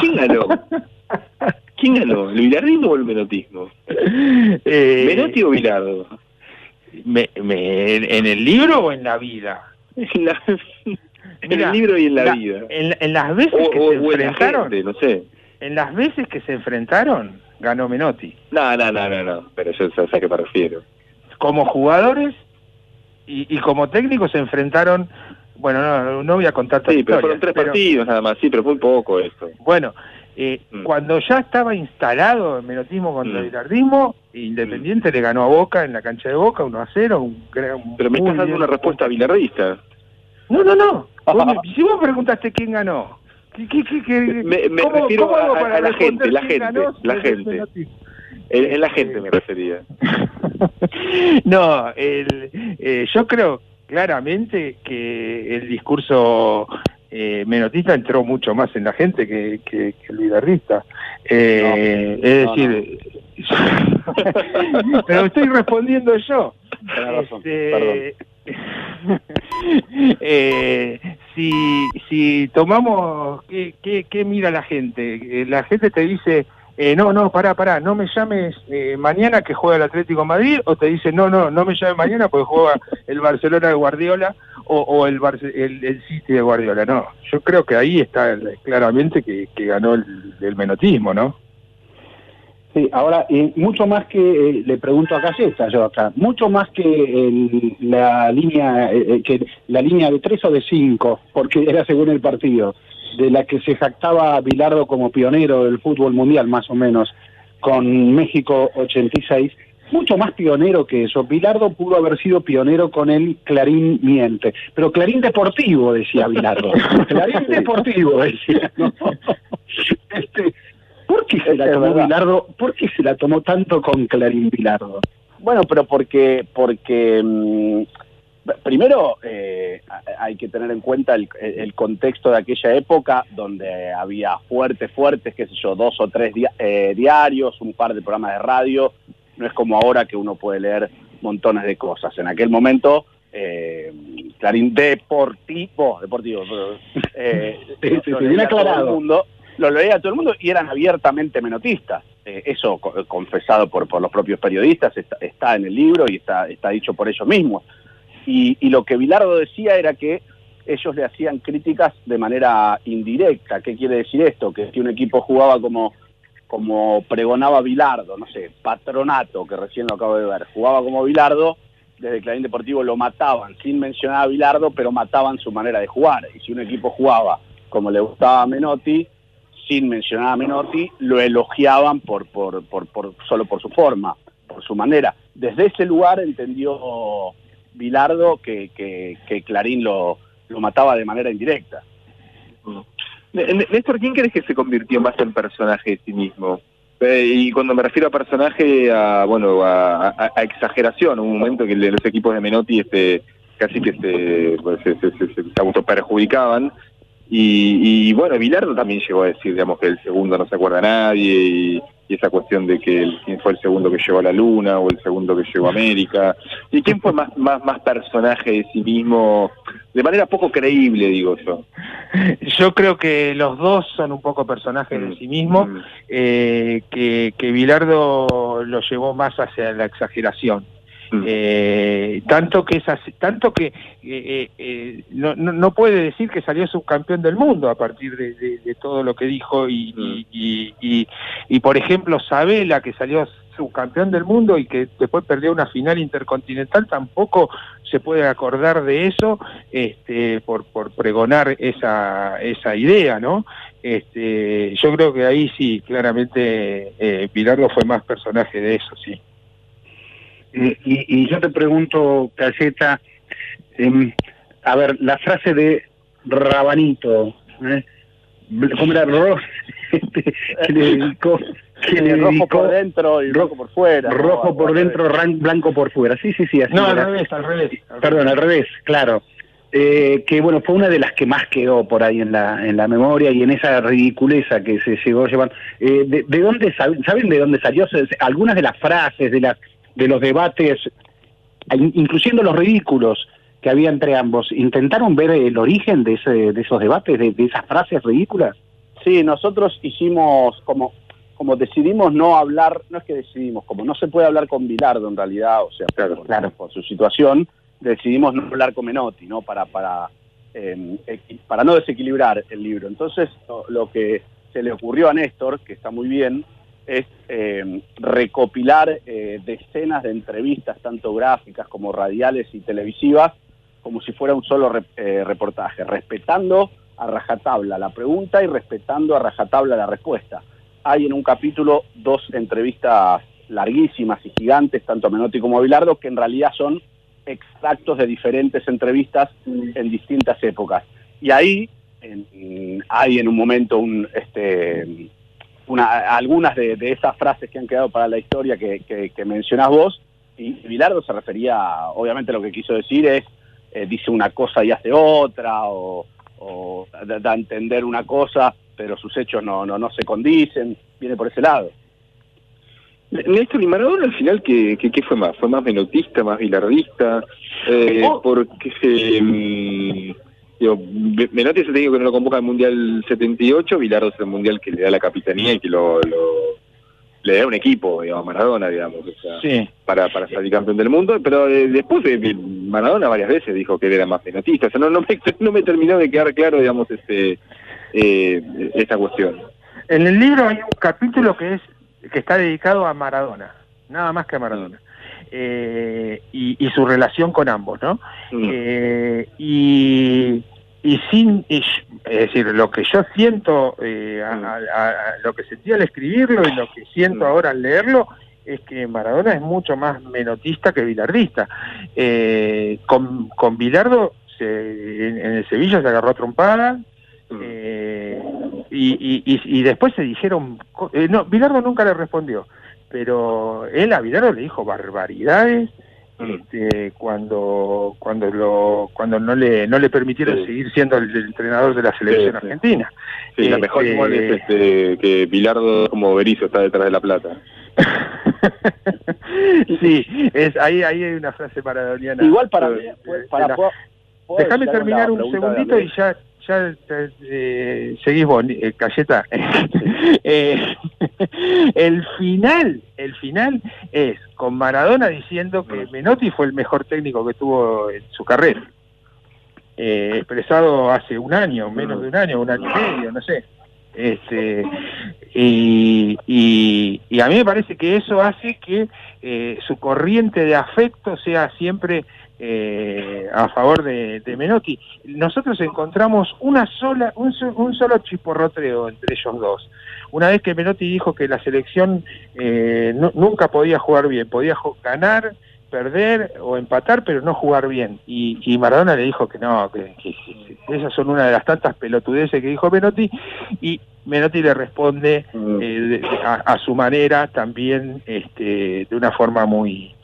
¿Quién ganó? ¿Quién ganó? ¿El bilardismo o el menotismo? Eh, ¿Menotti o Bilardo? me- me- ¿En el libro o en la vida? <laughs> En, la- en Mira, el libro y en la, la- vida. En, en las veces O, que o- se en enfrentaron, gente, no sé. en las veces que se enfrentaron, ganó Menotti. No, no, no, no, no. Pero yo sé a qué me refiero. Como jugadores y, y como técnicos se enfrentaron, bueno, no, no voy a contar Sí, pero fueron tres pero- partidos nada más. Sí, pero fue poco eso. Bueno, eh, Mm. cuando ya estaba instalado el menotismo contra Mm. el bilardismo, Independiente le ganó a Boca en la cancha de Boca 1 a 0. Un, gran- Pero me estás dando una respuesta bilardista. No, no, no. Vos me- <laughs> si vos preguntaste quién ganó, ¿qué, qué, Me, me cómo- refiero cómo a, la gente, la gente, ganó la gente. En, en la gente me refería. <laughs> No, el, eh, yo creo claramente que el discurso eh, menotista entró mucho más en la gente que, que, que el bilardista. Eh, es no, decir, <laughs> pero estoy respondiendo yo. Este, <laughs> eh, si, si tomamos, ¿qué, qué, mira la gente? Eh, La gente te dice, eh, no, no, pará, pará, no me llames eh, mañana que juega el Atlético Madrid, o te dice, no, no, no me llames mañana porque juega el Barcelona de Guardiola o, el, Barce- el, el City de Guardiola. No, yo creo que ahí está claramente que, que ganó el menotismo, ¿no? Sí, ahora, y mucho más que, eh, le pregunto a Callesta, yo acá, mucho más que el- la línea eh, eh, que la línea de tres o de cinco, porque era según el partido, de la que se jactaba Bilardo como pionero del fútbol mundial, más o menos, con México 86, mucho más pionero que eso. Bilardo pudo haber sido pionero con el Clarín Miente, pero Clarín Deportivo, decía Bilardo. <laughs> Clarín Deportivo, decía. <laughs> ¿no? Este, ¿Por qué se la tomó. Bilardo? ¿Por qué se la tomó tanto con Clarín Bilardo? Bueno, pero porque, porque mm, primero eh, hay que tener en cuenta el, el contexto de aquella época donde había fuertes, fuertes, qué sé yo, dos o tres eh, diarios, un par de programas de radio. No es como ahora que uno puede leer montones de cosas. En aquel momento, eh, Clarín Deportivo, Deportivo, <laughs> eh, Sí, sí, lo sí, leía bien todo el aclarado. mundo, lo leía todo el mundo y eran abiertamente menotistas. Eh, eso co- confesado por, por los propios periodistas está, está en el libro y está, está dicho por ellos mismos. Y, y lo que Bilardo decía era que ellos le hacían críticas de manera indirecta. ¿Qué quiere decir esto? Que si un equipo jugaba como, como pregonaba Bilardo, no sé, Patronato, que recién lo acabo de ver, jugaba como Bilardo, desde Clarín Deportivo lo mataban, sin mencionar a Bilardo, pero mataban su manera de jugar. Y si un equipo jugaba como le gustaba a Menotti, sin mencionar a Menotti, lo elogiaban por, por, por, por- solo por su forma, por su manera. Desde ese lugar entendió Bilardo que, Clarín lo, mataba de manera indirecta. N- Néstor, ¿quién crees que se convirtió más en personaje de sí mismo? Eh, y cuando me refiero a personaje, a bueno, a, a- exageración, un momento que los equipos de Menotti este, casi que se, pues, se, se, se- se. Y, y bueno, Bilardo también llegó a decir, digamos, que el segundo no se acuerda a nadie y, y esa cuestión de que el- quién fue el segundo que llegó a la Luna o el segundo que llegó a América. ¿Y quién fue más, más, más personaje de sí mismo? De manera poco creíble, digo yo. Yo creo que los dos son un poco personajes de sí mismos, eh, que, que Bilardo lo llevó más hacia la exageración. Eh, tanto que es así- tanto que eh, eh, eh, no, no, no puede decir que salió subcampeón del mundo a partir de, de- de todo lo que dijo y, y, y- y- y, por ejemplo Sabela que salió subcampeón del mundo y que después perdió una final intercontinental tampoco se puede acordar de eso este, por, por pregonar esa, esa idea, ¿no? Este, yo creo que ahí sí, claramente eh, Bilardo fue más personaje de eso, sí. Eh, y, y yo te pregunto, Cayeta, em, a ver, la frase de Rabanito, ¿eh? ¿cómo era? Ro- <laughs> este, que le dedicó, que le rojo dedicó- por dentro y rojo por fuera. rojo por dentro, ran- blanco por fuera. Sí, sí, sí. Así No, al revés, al revés. Perdón, al revés, claro. Eh, que bueno, fue una de las que más quedó por ahí en la, en la memoria y en esa ridiculeza que se llegó llevando. Eh, de, de dónde sab- saben de dónde salió? Algunas de las frases, de las de los debates, in- incluyendo los ridículos que había entre ambos, ¿intentaron ver el origen de, ese, de esos debates, de, de esas frases ridículas? Sí, nosotros hicimos como como decidimos no hablar, no es que decidimos, como no se puede hablar con Bilardo en realidad, o sea, por, por su situación, decidimos no hablar con Menotti, ¿no? Para para eh, equi- para no desequilibrar el libro. Entonces, lo, lo que se le ocurrió a Néstor, que está muy bien, es eh, recopilar eh, decenas de entrevistas, tanto gráficas como radiales y televisivas, como si fuera un solo eh, reportaje, respetando a rajatabla la pregunta y respetando a rajatabla la respuesta. Hay en un capítulo dos entrevistas larguísimas y gigantes, tanto a Menotti como a Bilardo, que en realidad son extractos de diferentes entrevistas en distintas épocas. Y ahí hay en un momento un, este, una, algunas de, de esas frases que han quedado para la historia que, que, que mencionás vos, y Bilardo se refería, obviamente lo que quiso decir es, eh, dice una cosa y hace otra, o, o da, a entender una cosa, pero sus hechos no, no, no se condicen, viene por ese lado. Néstor y Maradona al final, ¿qué, qué, qué fue más? ¿Fue más menotista, más bilardista? Eh, Porque, eh, digo, Menotti es el técnico que no lo convoca al Mundial 78, Bilardo es el Mundial que le da la capitanía y que lo, lo- le da un equipo, digamos, a Maradona, digamos, o sea, Sí. para, para salir campeón del mundo, pero eh, después eh, Maradona varias veces dijo que él era más menotista, o sea, no, no, me, <laughs> no me terminó de quedar claro, digamos, este eh, esta cuestión. En el libro hay un capítulo que es que está dedicado a Maradona, nada más que a Maradona. Eh, y, y su relación con ambos, ¿no? Eh, y, y sin, y es decir, lo que yo siento, eh, a- a- a- lo que sentí al escribirlo y lo que siento ahora al leerlo, es que Maradona es mucho más menotista que bilardista. Eh, con, con Bilardo se- en, en el Sevilla se agarró a trompada, eh, y, y, y, después se dijeron, eh, no, Bilardo nunca le respondió, pero él a Bilardo le dijo barbaridades este, cuando cuando lo cuando no le no le permitieron seguir siendo el, el entrenador de la selección Sí, argentina. Sí, la mejor Este, igual es este, que Bilardo como Berizzo está detrás de la plata. <laughs> sí, es ahí ahí hay una frase maradoniana. Igual para, Eh, para, de la- ¿puedo- puedo Déjame terminar un segundito y ya, ya eh, seguís vos, eh, Cayeta. <laughs> Eh, <laughs> el final, el final es con Maradona diciendo que Menotti fue el mejor técnico que tuvo en su carrera. Eh, expresado hace un año, menos de un año, un año y medio, no sé. Este, y, y, y a mí me parece que eso hace que eh, su corriente de afecto sea siempre eh, a favor de, de Menotti. Nosotros encontramos una sola, un, un solo chiporrotreo entre ellos dos. Una vez que Menotti dijo que la selección eh, nu- nunca podía jugar bien, podía ganar, perder o empatar, pero no jugar bien. Y, y Maradona le dijo que no, que, que- que- que esas son una de las tantas pelotudeces que dijo Menotti, y Menotti le responde eh, de- a, a su manera también este, de una forma muy,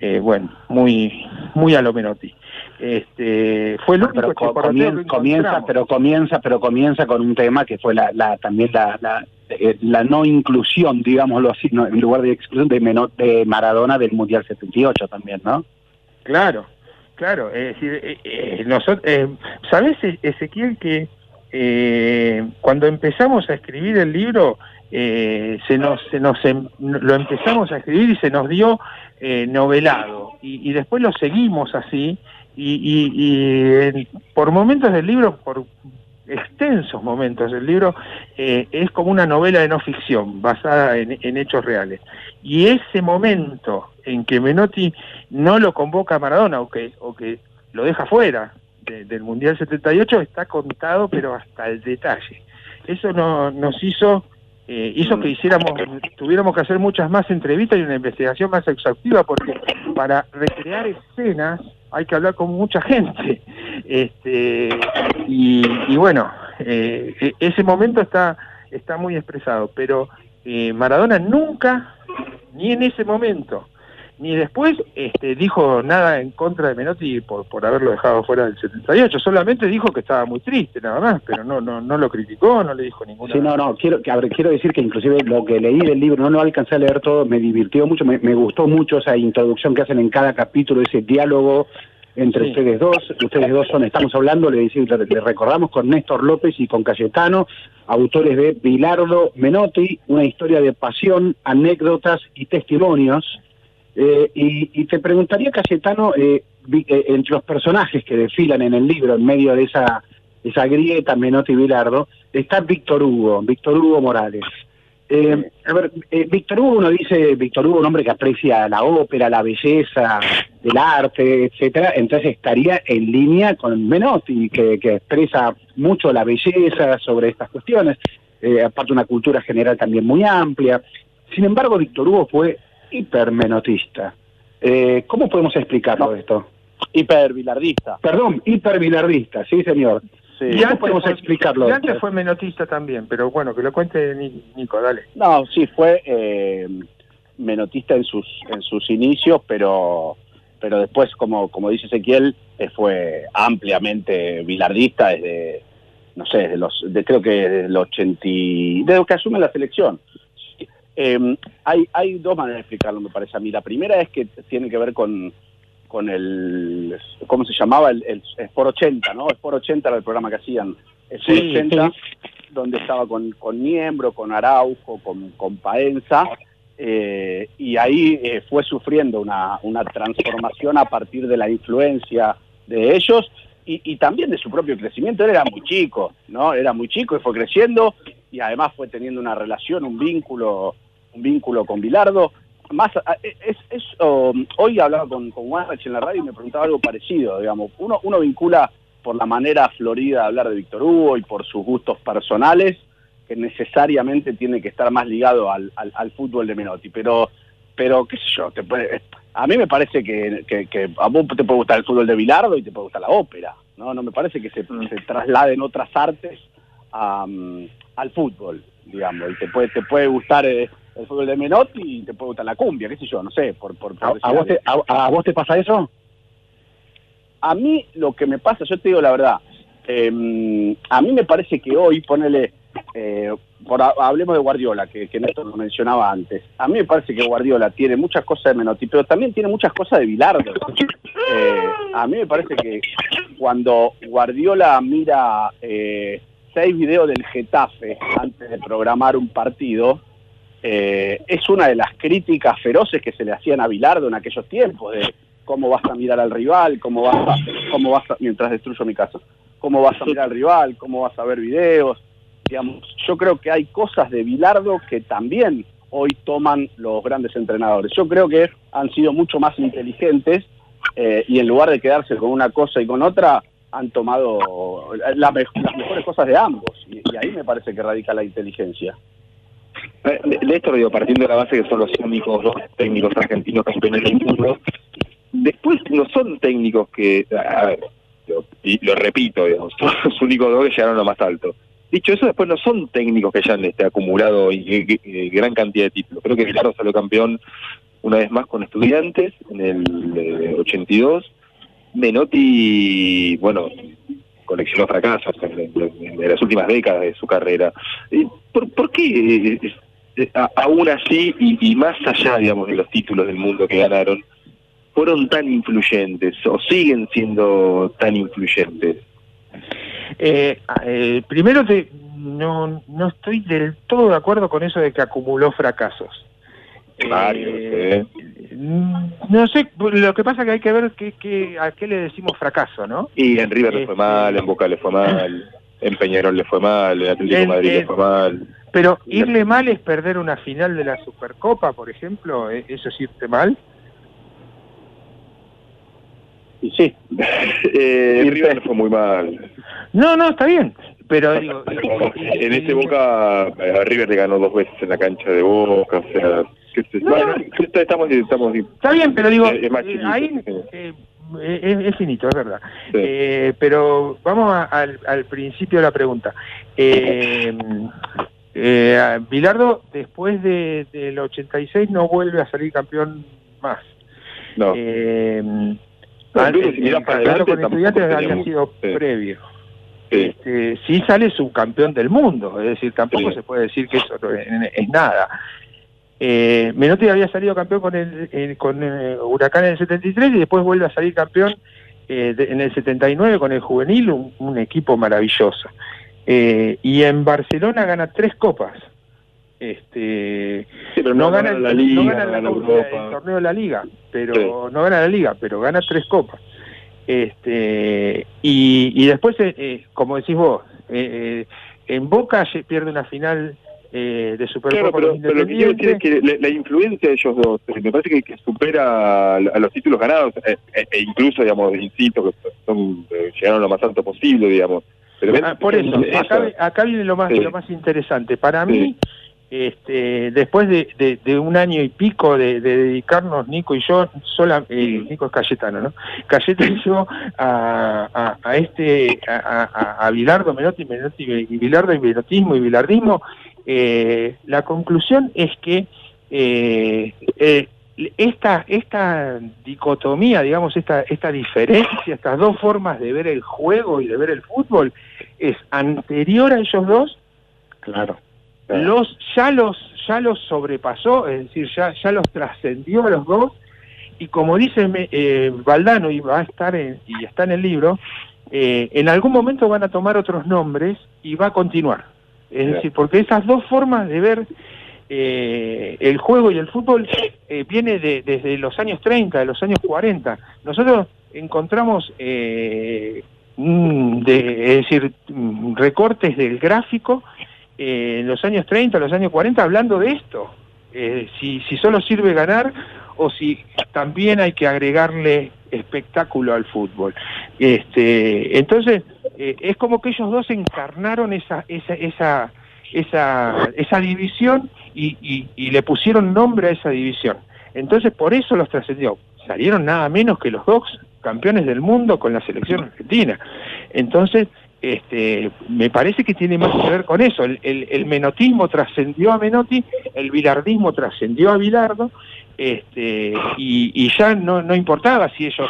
eh, bueno, muy, muy a lo Menotti. Este, fue el único pero co- chiporroteo comien- que comienza, pero comienza, pero comienza con un tema que fue la, la también la, la, eh, la no inclusión, digámoslo así, ¿no? en lugar de exclusión de, Meno- de Maradona del Mundial 78 también, ¿no? Claro, claro. Es decir, eh, eh, nosotros, eh, ¿sabes, E- Ezequiel, que eh, cuando empezamos a escribir el libro, eh, se nos, se nos em- lo empezamos a escribir y se nos dio eh, novelado. Y, y después lo seguimos así. Y, y- y, por momentos del libro, por extensos momentos del libro, eh, es como una novela de no ficción, basada en, en hechos reales. Y ese momento en que Menotti no lo convoca a Maradona o que, o que lo deja fuera de- del Mundial 78 está contado pero hasta el detalle. Eso no, nos hizo eh, hizo que hiciéramos tuviéramos que hacer muchas más entrevistas y una investigación más exhaustiva porque para recrear escenas hay que hablar con mucha gente. Este y, y bueno eh, e- ese momento está está muy expresado pero eh, Maradona nunca ni en ese momento ni después este, dijo nada en contra de Menotti por, por haberlo dejado fuera del 78, solamente dijo que estaba muy triste nada más, pero no no no lo criticó, no le dijo ninguna Sí, no, no, quiero, a ver, quiero decir que inclusive lo que leí del libro, no lo alcancé a leer todo, me divirtió mucho, me, me gustó mucho esa introducción que hacen en cada capítulo, ese diálogo entre Sí. ustedes dos, ustedes dos son, estamos hablando, le, decimos- le- le recordamos con Néstor López y con Cayetano, autores de Bilardo Menotti, una historia de pasión, anécdotas y testimonios. Eh, y, y te preguntaría, Cayetano, eh, eh, entre los personajes que desfilan en el libro, en medio de esa, esa grieta Menotti-Bilardo, está Víctor Hugo, Víctor Hugo Morales. Eh, a ver, eh, Víctor Hugo, uno dice, Víctor Hugo, un hombre que aprecia la ópera, la belleza, el arte, etcétera, entonces estaría en línea con Menotti, que, expresa mucho la belleza sobre estas cuestiones, aparte una cultura general también muy amplia. Sin embargo, Víctor Hugo fue hipermenotista. Eh, ¿Cómo podemos explicarlo esto? Hiperbilardista. Perdón, hiperbilardista, sí, señor. Sí. ¿Y Y cómo antes podemos fue- explicarlo? Y antes fue menotista también, pero bueno, que lo cuente Ni- Nico, dale. No, sí, fue eh, menotista en sus en sus inicios, pero pero después, como como dice Ezequiel, eh, fue ampliamente bilardista desde, no sé, desde los, de, creo que desde el 80, y- desde que asume la selección. Eh, hay, hay dos maneras de explicarlo, me parece a mí. La primera es que tiene que ver con, con el, ¿cómo se llamaba? El, el Sport 80, ¿no? Sport 80 era el programa que hacían. Sport Sí, 80, donde estaba con, con Niembro, con Araujo, con, con Paenza, eh, y ahí eh, fue sufriendo una, una transformación a partir de la influencia de ellos y, y también de su propio crecimiento. Él era muy chico, ¿no? Era muy chico y fue creciendo y además fue teniendo una relación, un vínculo, un vínculo con Bilardo. Más, a- es, es, hoy hablaba con, con en la radio y me preguntaba algo parecido, digamos. Uno, uno vincula por la manera florida de hablar de Víctor Hugo y por sus gustos personales, que necesariamente tiene que estar más ligado al, al, al fútbol de Menotti. Pero, pero qué sé yo, te puede- a mí me parece que, que, que a vos te puede gustar el fútbol de Bilardo y te puede gustar la ópera. No, no me parece que se, se trasladen otras artes a, mm, al fútbol, digamos. Y te puede, te puede gustar eh, el fútbol de Menotti y te puede gustar la cumbia, qué sé yo, no sé. Por, por, por ¿A, a vos te, a- a vos te pasa eso? a mí lo que me pasa, yo te digo la verdad, eh, a mí me parece que hoy, ponele, eh, por, hablemos de Guardiola, que, que Néstor lo mencionaba antes, a mí me parece que Guardiola tiene muchas cosas de Menotti, pero también tiene muchas cosas de Bilardo. Eh, a mí me parece que cuando Guardiola mira eh, seis videos del Getafe antes de programar un partido, eh, es una de las críticas feroces que se le hacían a Bilardo en aquellos tiempos, de cómo vas a mirar al rival, cómo vas a, cómo vas a- mientras destruyo mi casa, cómo vas a mirar al rival, cómo vas a ver videos, digamos, yo creo que hay cosas de Bilardo que también hoy toman los grandes entrenadores. Yo creo que han sido mucho más inteligentes eh, y en lugar de quedarse con una cosa y con otra, han tomado la me- las mejores cosas de ambos. Y, y ahí me parece que radica la inteligencia. Eh, De, esto digo, partiendo de la base que son los únicos dos técnicos argentinos campeones del mundo, después no son técnicos que, a lo- repito, digamos, <laughs> son los únicos dos que llegaron a lo más alto. Dicho eso, después no son técnicos que hayan este, acumulado gran cantidad de títulos. Creo que Bilardo salió campeón una vez más con estudiantes en el eh, 82. Menotti, bueno, coleccionó fracasos en, en- en las últimas décadas de su carrera. Eh, ¿Por, por qué, eh, eh, a- aún así, y, y más allá, digamos, de los títulos del mundo que ganaron, fueron tan influyentes o siguen siendo tan influyentes? Eh, eh, primero, te, no, no estoy del todo de acuerdo con eso de que acumuló fracasos. Varios, ¿eh? No sé, lo que pasa que hay que ver qué, qué- a qué le decimos fracaso, ¿no? Y en River le fue mal, en Boca le fue mal, en Peñarol le fue mal, en Atlético de Madrid le fue mal. Pero irle mal es perder una final de la Supercopa, por ejemplo, ¿eh? ¿eso es irte mal? Y sí. <laughs> Eh, River le fue muy mal. No, no, está bien, pero digo, <laughs> En ese Boca, eh, a River le ganó dos veces en la cancha de Boca, o sea, estamos, estamos, está bien, pero digo, es más eh, chiquito, ahí eh, es, es finito, es verdad. Eh, pero vamos a- al, al principio de la pregunta. Eh, eh, Bilardo, después de, del 86, no vuelve a salir campeón más. No. Eh, No, incluso el, si el para campeonato con estudiantes había mucho. sido Sí. previo. Sí. Este, sí sale subcampeón del mundo, es decir, tampoco se puede decir que eso es, es nada. Eh, Menotti había salido campeón con el eh, con eh, Huracán en el 73 y después vuelve a salir campeón eh, de- en el 79 con el juvenil, un, un equipo maravilloso. Eh, y en Barcelona gana tres copas. Este, pero no, no gana, gana la no Liga, gana no la gana Copa- Europa. el torneo de la liga, pero no gana la liga, pero gana tres copas. Este y, y después, eh, eh, como decís vos, en Boca pierde una final eh, de Supercopa Claro, pero, lo que quiero decir es que la, la influencia de ellos dos eh, me parece que, que supera a, a los títulos ganados eh, eh, e incluso, digamos, insisto, que son, llegaron lo más alto posible, digamos. Pero Ah, por eso, acá, acá viene lo más, Sí. lo más interesante. Para mí, este, después de, de- de un año y pico de, de dedicarnos, Nico y yo, sola, eh, Nico es Cayetano, ¿no? Cayetano y yo a, a- a este, a, a, a Bilardo, Menotti, Menotti y Bilardo, y Menotismo y Bilardismo, eh, la conclusión es que eh, eh, esta, esta dicotomía, digamos, esta, esta diferencia, estas dos formas de ver el juego y de ver el fútbol, es anterior a ellos dos, claro. los ya los ya los sobrepasó, es decir, ya, ya los trascendió a los dos, y como dice eh, Valdano, y va a estar en, y está en el libro, eh, en algún momento van a tomar otros nombres y va a continuar. Es Claro. decir, porque esas dos formas de ver eh, el juego y el fútbol eh, viene de- desde los años 30, de los años 40. Nosotros encontramos eh, mm, de- es decir, mm, recortes del gráfico eh, en los años 30, los años 40, hablando de esto. Eh, si, si solo sirve ganar o si también hay que agregarle espectáculo al fútbol. Este, entonces, eh, es como que ellos dos encarnaron esa, esa, esa, esa, esa división y, y- y le pusieron nombre a esa división. Entonces, por eso los trascendió. Salieron nada menos que los dos campeones del mundo con la selección argentina. Entonces, este, me parece que tiene más que ver con eso. El, el- el menotismo trascendió a Menotti, el bilardismo trascendió a Bilardo, este, y, y ya no, no importaba si ellos,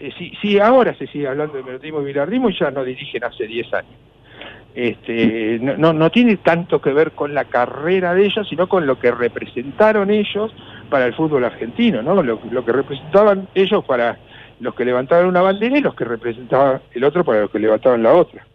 eh, si, si ahora se sigue hablando de menotismo y bilardismo ya no dirigen hace 10 años. Este, no, no, no tiene tanto que ver con la carrera de ellos, sino con lo que representaron ellos para el fútbol argentino, ¿no? Lo, lo que representaban ellos para los que levantaban una bandera y los que representaba el otro para los que levantaban la otra.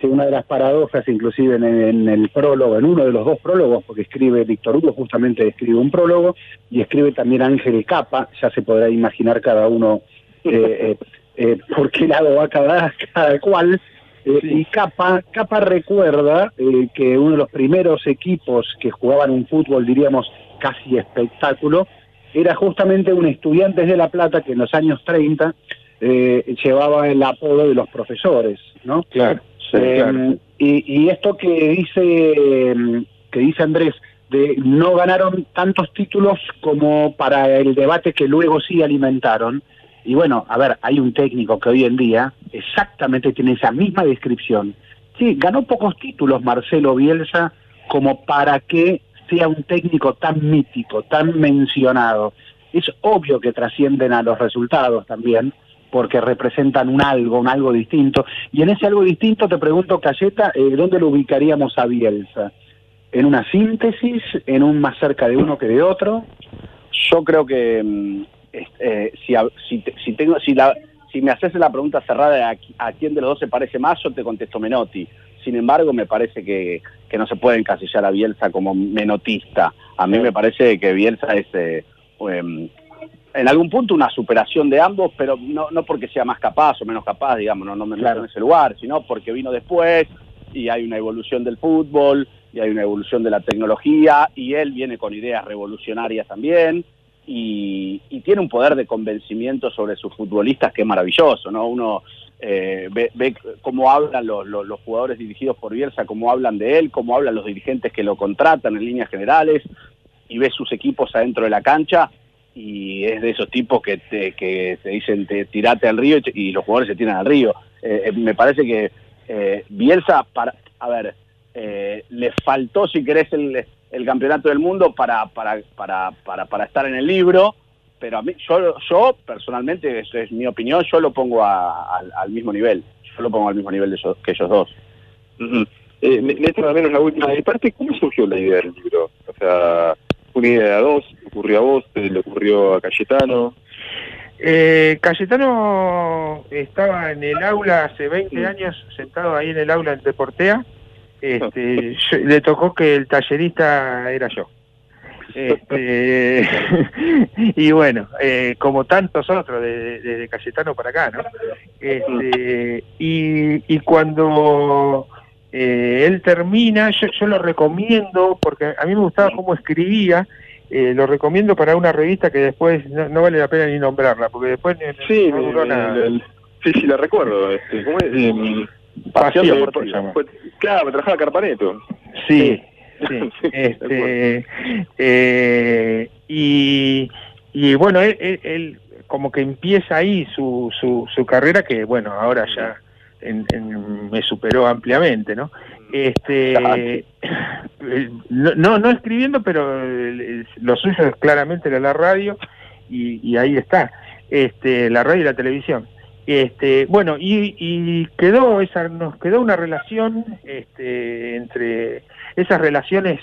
Sí, una de las paradojas, inclusive en, en el prólogo, en uno de los dos prólogos, porque escribe Víctor Hugo, justamente escribe un prólogo, y escribe también Ángel Capa, ya se podrá imaginar cada uno <laughs> por qué lado va cada, cada cual. Eh, Y Capa, Capa recuerda eh, que uno de los primeros equipos que jugaban un fútbol, diríamos, casi espectáculo, era justamente un Estudiantes de La Plata que en los años 30 eh, llevaba el apodo de los profesores, ¿no? Claro. Eh, y, y esto que dice mm, que dice Andrés de no ganaron tantos títulos como para el debate que luego sí alimentaron. Y bueno, a ver, hay un técnico que hoy en día exactamente tiene esa misma descripción. Sí, ganó pocos títulos Marcelo Bielsa como para que sea un técnico tan mítico, tan mencionado. Es obvio que trascienden a los resultados también, porque representan un algo, un algo distinto. Y en ese algo distinto te pregunto, Cayeta, eh, ¿dónde lo ubicaríamos a Bielsa? ¿En una síntesis? ¿En un más cerca de uno que de otro? Yo creo que mm, eh, si, si, si tengo si la si me haces la pregunta cerrada de a, a quién de los dos se parece más, yo te contesto Menotti. Sin embargo, me parece que, que no se puede encasillar a Bielsa como menotista. A mí me parece que Bielsa es, eh, em, en algún punto, una superación de ambos, pero no, no porque sea más capaz o menos capaz, digamos, no, no me meto en ese lugar, sino porque vino después y hay una evolución del fútbol y hay una evolución de la tecnología y él viene con ideas revolucionarias también y, y tiene un poder de convencimiento sobre sus futbolistas que es maravilloso, ¿no? Uno eh, ve, ve cómo hablan los, los- los jugadores dirigidos por Bielsa, cómo hablan de él, cómo hablan los dirigentes que lo contratan en líneas generales y ve sus equipos adentro de la cancha y es de esos tipos que te, que te dicen te, tirate al río y, y los jugadores se tiran al río. Eh, eh, me parece que eh, Bielsa, para, a ver, eh, le faltó, si querés, el, el campeonato del mundo para, para, para, para, para estar en el libro, pero a mí, yo, yo personalmente, eso es mi opinión, yo lo pongo a- al, al mismo nivel, yo lo pongo al mismo nivel de ellos- que ellos dos. Ujú. Eh, Néstor, al menos la última de parte, ¿cómo surgió la idea del libro? O sea, ¿fue una idea de a dos? ¿Le ocurrió a vos? ¿Te ¿Le ocurrió a Cayetano? Eh, Cayetano estaba en el aula hace 20 años, sentado ahí en el aula en Deportea. Este, yo- le tocó que el tallerista era yo. Este, <laughs> y bueno, eh, como tantos otros, desde de, de Cayetano para acá, ¿no? Este, y, y cuando eh, él termina, yo, yo lo recomiendo, porque a mí me gustaba cómo escribía, eh, lo recomiendo para una revista que después no, no vale la pena ni nombrarla, porque después no, Sí, no duró el- sí, sí, la recuerdo. Este, ¿Cómo es? Pasión eh, Deportiva claro, me trabajaba Carpaneto. Sí, sí. <laughs> este, eh, y, y bueno, él, él- él como que empieza ahí su, su, su carrera que, bueno, ahora ya en- en- me superó ampliamente, ¿no? Este, no, no, no escribiendo, pero lo suyo es claramente era la radio y, y ahí está, este, la radio y la televisión. Este, bueno, y, y quedó esa, nos quedó una relación este, entre esas relaciones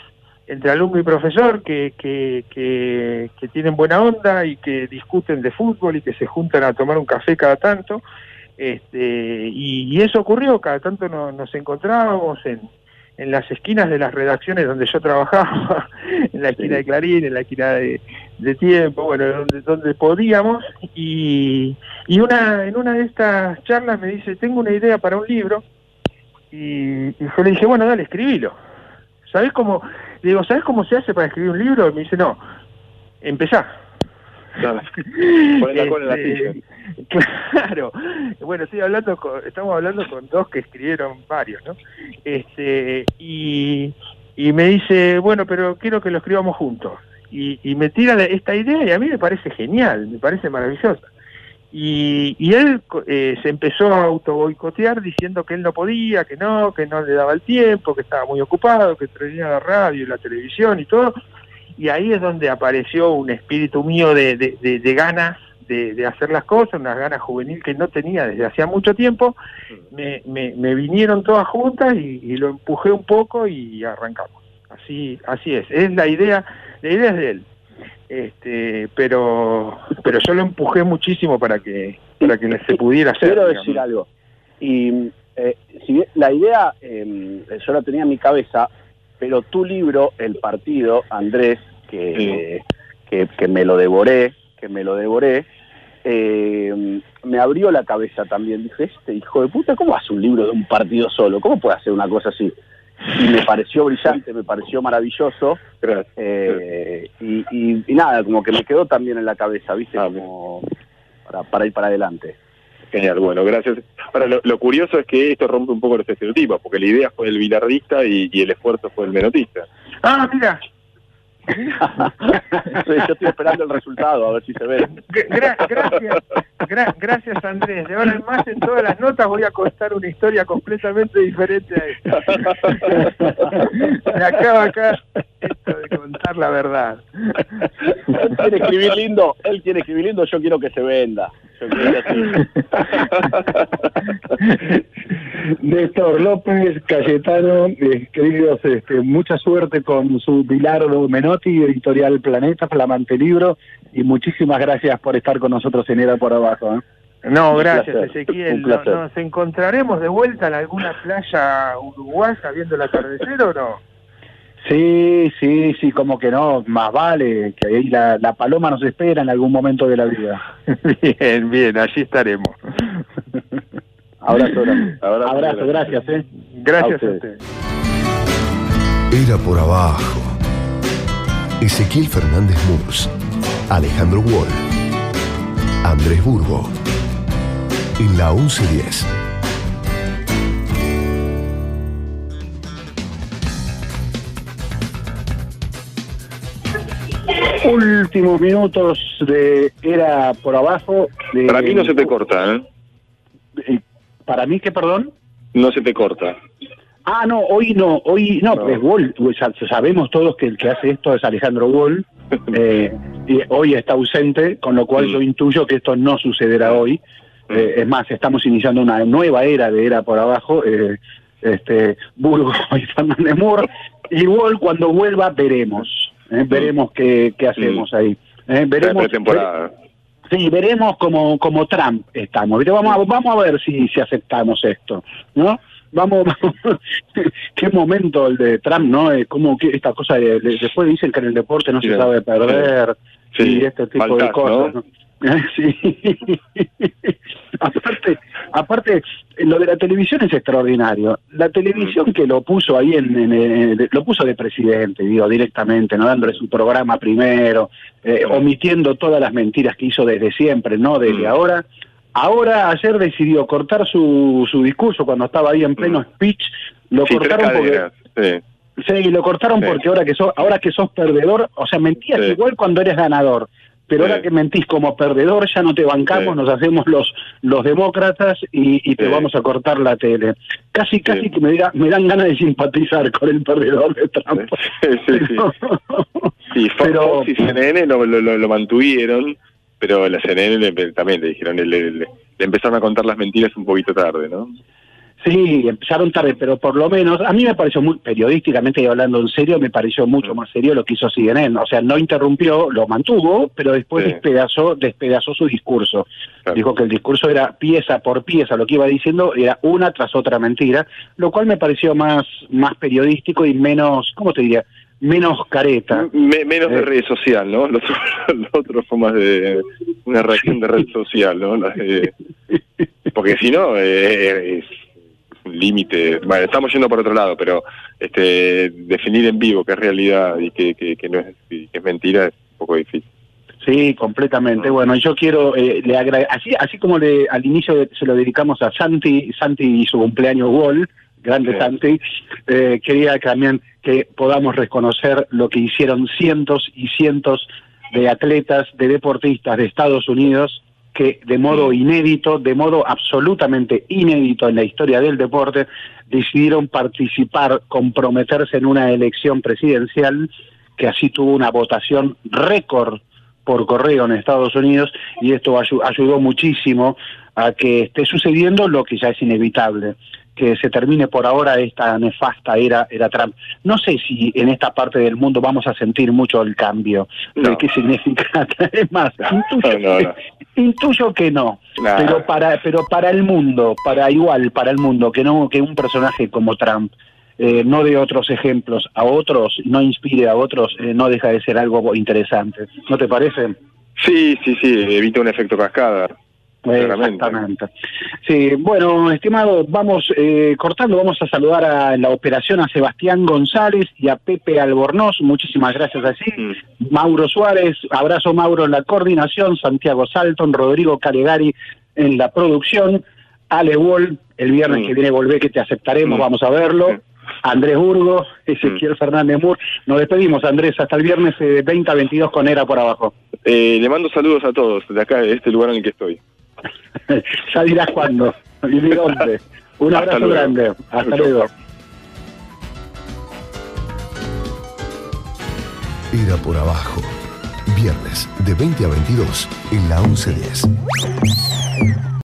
entre alumno y profesor que, que, que, que tienen buena onda y que discuten de fútbol y que se juntan a tomar un café cada tanto. Este, y, y eso ocurrió, cada tanto no- nos encontrábamos en, en las esquinas de las redacciones donde yo trabajaba, <laughs> en la esquina de Clarín, en la esquina de, de Tiempo, bueno, donde, donde podíamos, y, y una, en una de estas charlas me dice, tengo una idea para un libro, y, y yo le dije, bueno, dale, escribilo. ¿Sabés cómo? Le digo, ¿sabés cómo se hace para escribir un libro? Y me dice, no, empezá. <laughs> La Este. <laughs> Claro, bueno, estoy hablando con, estamos hablando con dos que escribieron varios, ¿no? Este, y, y me dice, bueno, pero quiero que lo escribamos juntos. Y, y me tira esta idea y a mí me parece genial, me parece maravillosa. Y, y él eh, se empezó a auto boicotear diciendo que él no podía, que no, que no le daba el tiempo, que estaba muy ocupado, que tenía la radio y la televisión y todo. Y ahí es donde apareció un espíritu mío de, de, de- de ganas de, de hacer las cosas, unas ganas juvenil que no tenía desde hacía mucho tiempo. Me, me, me vinieron todas juntas y, y lo empujé un poco y arrancamos. Así, así es. Es la idea, la idea es de él. Este, pero, pero yo lo empujé muchísimo para que, para que se pudiera hacer. Quiero digamos. decir algo. Y eh, si bien la idea eh, yo la tenía en mi cabeza, pero tu libro, El Partido, Andrés, que, que, que me lo devoré, que me lo devoré, eh, me abrió la cabeza también. Dije, este hijo de puta, ¿cómo hace un libro de un partido solo? ¿Cómo puede hacer una cosa así? Y me pareció brillante, me pareció maravilloso. eh, y, y- y nada, como que me quedó también en la cabeza, ¿viste? Como para, para ir para adelante. Genial, bueno, gracias. Ahora, lo, lo curioso es que esto rompe un poco los estereotipos, porque la idea fue del bilardista y, y el esfuerzo fue del menotista. Ah, mira. <laughs> Yo estoy esperando el resultado, a ver si se ve. Gra- gracias, gra- gracias Andrés. De ahora en más en todas las notas voy a contar una historia completamente diferente a esta. <laughs> Me acaba acá esto de contar la verdad. Él quiere escribir lindo, él quiere escribir lindo, yo quiero que se venda. Yo. <laughs> Néstor López, Cayetano, eh, queridos, este, mucha suerte con su Bilardo Menotti, editorial Planeta, flamante libro, y muchísimas gracias por estar con nosotros en Era por Abajo. ¿eh? No, Un gracias placer, Ezequiel. un No- placer. ¿Nos encontraremos de vuelta en alguna playa uruguaya viendo el atardecer o no? Sí, sí, sí, como que no, más vale, que ahí la, la paloma nos espera en algún momento de la vida. <laughs> Bien, bien, allí estaremos. Abrazo. Abrazo, Abrazo, gracias, eh. Gracias A a ustedes. ustedes. Era por abajo. Ezequiel Fernández Murs, Alejandro Wall, Andrés Burgo. En la 1110. Últimos minutos de Era por abajo. de- Para mí no se te corta, ¿eh? ¿Para mí qué, perdón? No se te corta. Ah, no, hoy no, hoy no, es Wall. Pues, sa- sabemos todos que el que hace esto es Alejandro Wall. <laughs> eh, y hoy está ausente, con lo cual yo intuyo que esto no sucederá hoy. Eh, es más, estamos iniciando una nueva era de era por abajo. eh, este Burgo <laughs> y Fernández Moore. Y Wall, cuando vuelva, veremos. Eh, veremos qué, qué hacemos ahí. eh, La veremos. pretemporada. Sí, veremos como, como Trump estamos. Vamos, a, vamos a ver si, si aceptamos esto, ¿no? Vamos, <laughs> vamos. qué momento el de Trump, ¿no? Eh, como que esta cosa de, de- después dicen que en el deporte no Sí. se sabe perder Sí. y este tipo de cosas. ¿no? ¿no? <laughs> Sí. aparte, aparte, lo de la televisión es extraordinario. La televisión que lo puso ahí en, en- en- lo puso de presidente, digo, directamente, no dándole su programa primero, eh, omitiendo todas las mentiras que hizo desde siempre, no desde ahora. Ahora ayer decidió cortar su, su discurso cuando estaba ahí en pleno speech, lo Sí, cortaron porque. Sí. Sí, lo cortaron Sí. porque ahora que sos, ahora que sos perdedor, o sea, mentías igual cuando eres ganador, pero ahora que mentís como perdedor ya no te bancamos, nos hacemos los los demócratas y, y te vamos a cortar la tele. Casi, casi que me, diga- me dan ganas de simpatizar con el perdedor de Trump. Sí, sí, sí. Sí, Fo- Pero- Fox y CNN lo, lo, lo- lo mantuvieron, pero la CNN le- también le dijeron, le, le- le empezaron a contar las mentiras un poquito tarde, ¿no? Sí, empezaron tarde, pero por lo menos, a mí me pareció muy, periodísticamente y hablando en serio, me pareció mucho más serio lo que hizo CNN. O sea, no interrumpió, lo mantuvo, pero después Sí. despedazó, despedazó su discurso. Dijo que el discurso era pieza por pieza, lo que iba diciendo era una tras otra mentira, lo cual me pareció más, más periodístico y menos, ¿cómo te diría? Menos careta. Me- menos de Eh. red social, ¿no? Lo otro, <laughs> lo otro fue más de una reacción de red social, ¿no? <laughs> Porque si no, eh, es límite. Bueno, estamos yendo por otro lado, pero este definir en vivo qué es realidad y qué, qué- qué no es, y qué es mentira es un poco difícil. Sí, completamente. Bueno, yo quiero, eh, le agra- así, así como le, al inicio de- se lo dedicamos a Santi, Santi y su cumpleaños Wall, grande Sí. Santi, eh, quería también que podamos reconocer lo que hicieron cientos y cientos de atletas, de deportistas de Estados Unidos, que de modo inédito, de modo absolutamente inédito en la historia del deporte, decidieron participar, comprometerse en una elección presidencial que así tuvo una votación récord por correo en Estados Unidos y esto ayu- ayudó muchísimo a que esté sucediendo lo que ya es inevitable, que se termine por ahora esta nefasta era, era Trump. No sé si en esta parte del mundo vamos a sentir mucho el cambio de qué significa. <laughs> Es más, intuyo, No, no, no. intuyo que no, pero para pero para el mundo, para igual para el mundo que no que un personaje como Trump eh, no de otros ejemplos a otros, no inspire a otros, eh, no deja de ser algo interesante. ¿No te parece? Sí, sí, sí, evita un efecto cascada. Exactamente. Sí, bueno, estimado, vamos eh, cortando, vamos a saludar a la operación a Sebastián González y a Pepe Albornoz, muchísimas gracias así. Mauro Suárez, abrazo Mauro en la coordinación, Santiago Salton, Rodrigo Calegari en la producción, Ale Wall, el viernes que viene volvé que te aceptaremos, vamos a verlo. Andrés Burgo, Ezequiel Fernández Mur. Nos despedimos, Andrés, hasta el viernes eh, 20 a 22 con ERA por abajo. Eh, le mando saludos a todos de acá, de este lugar en el que estoy. <laughs> ya dirás cuándo y de dónde. Un Hasta abrazo luego. grande. Hasta luego. Era por abajo. Viernes de 20 a 22 en la 1110.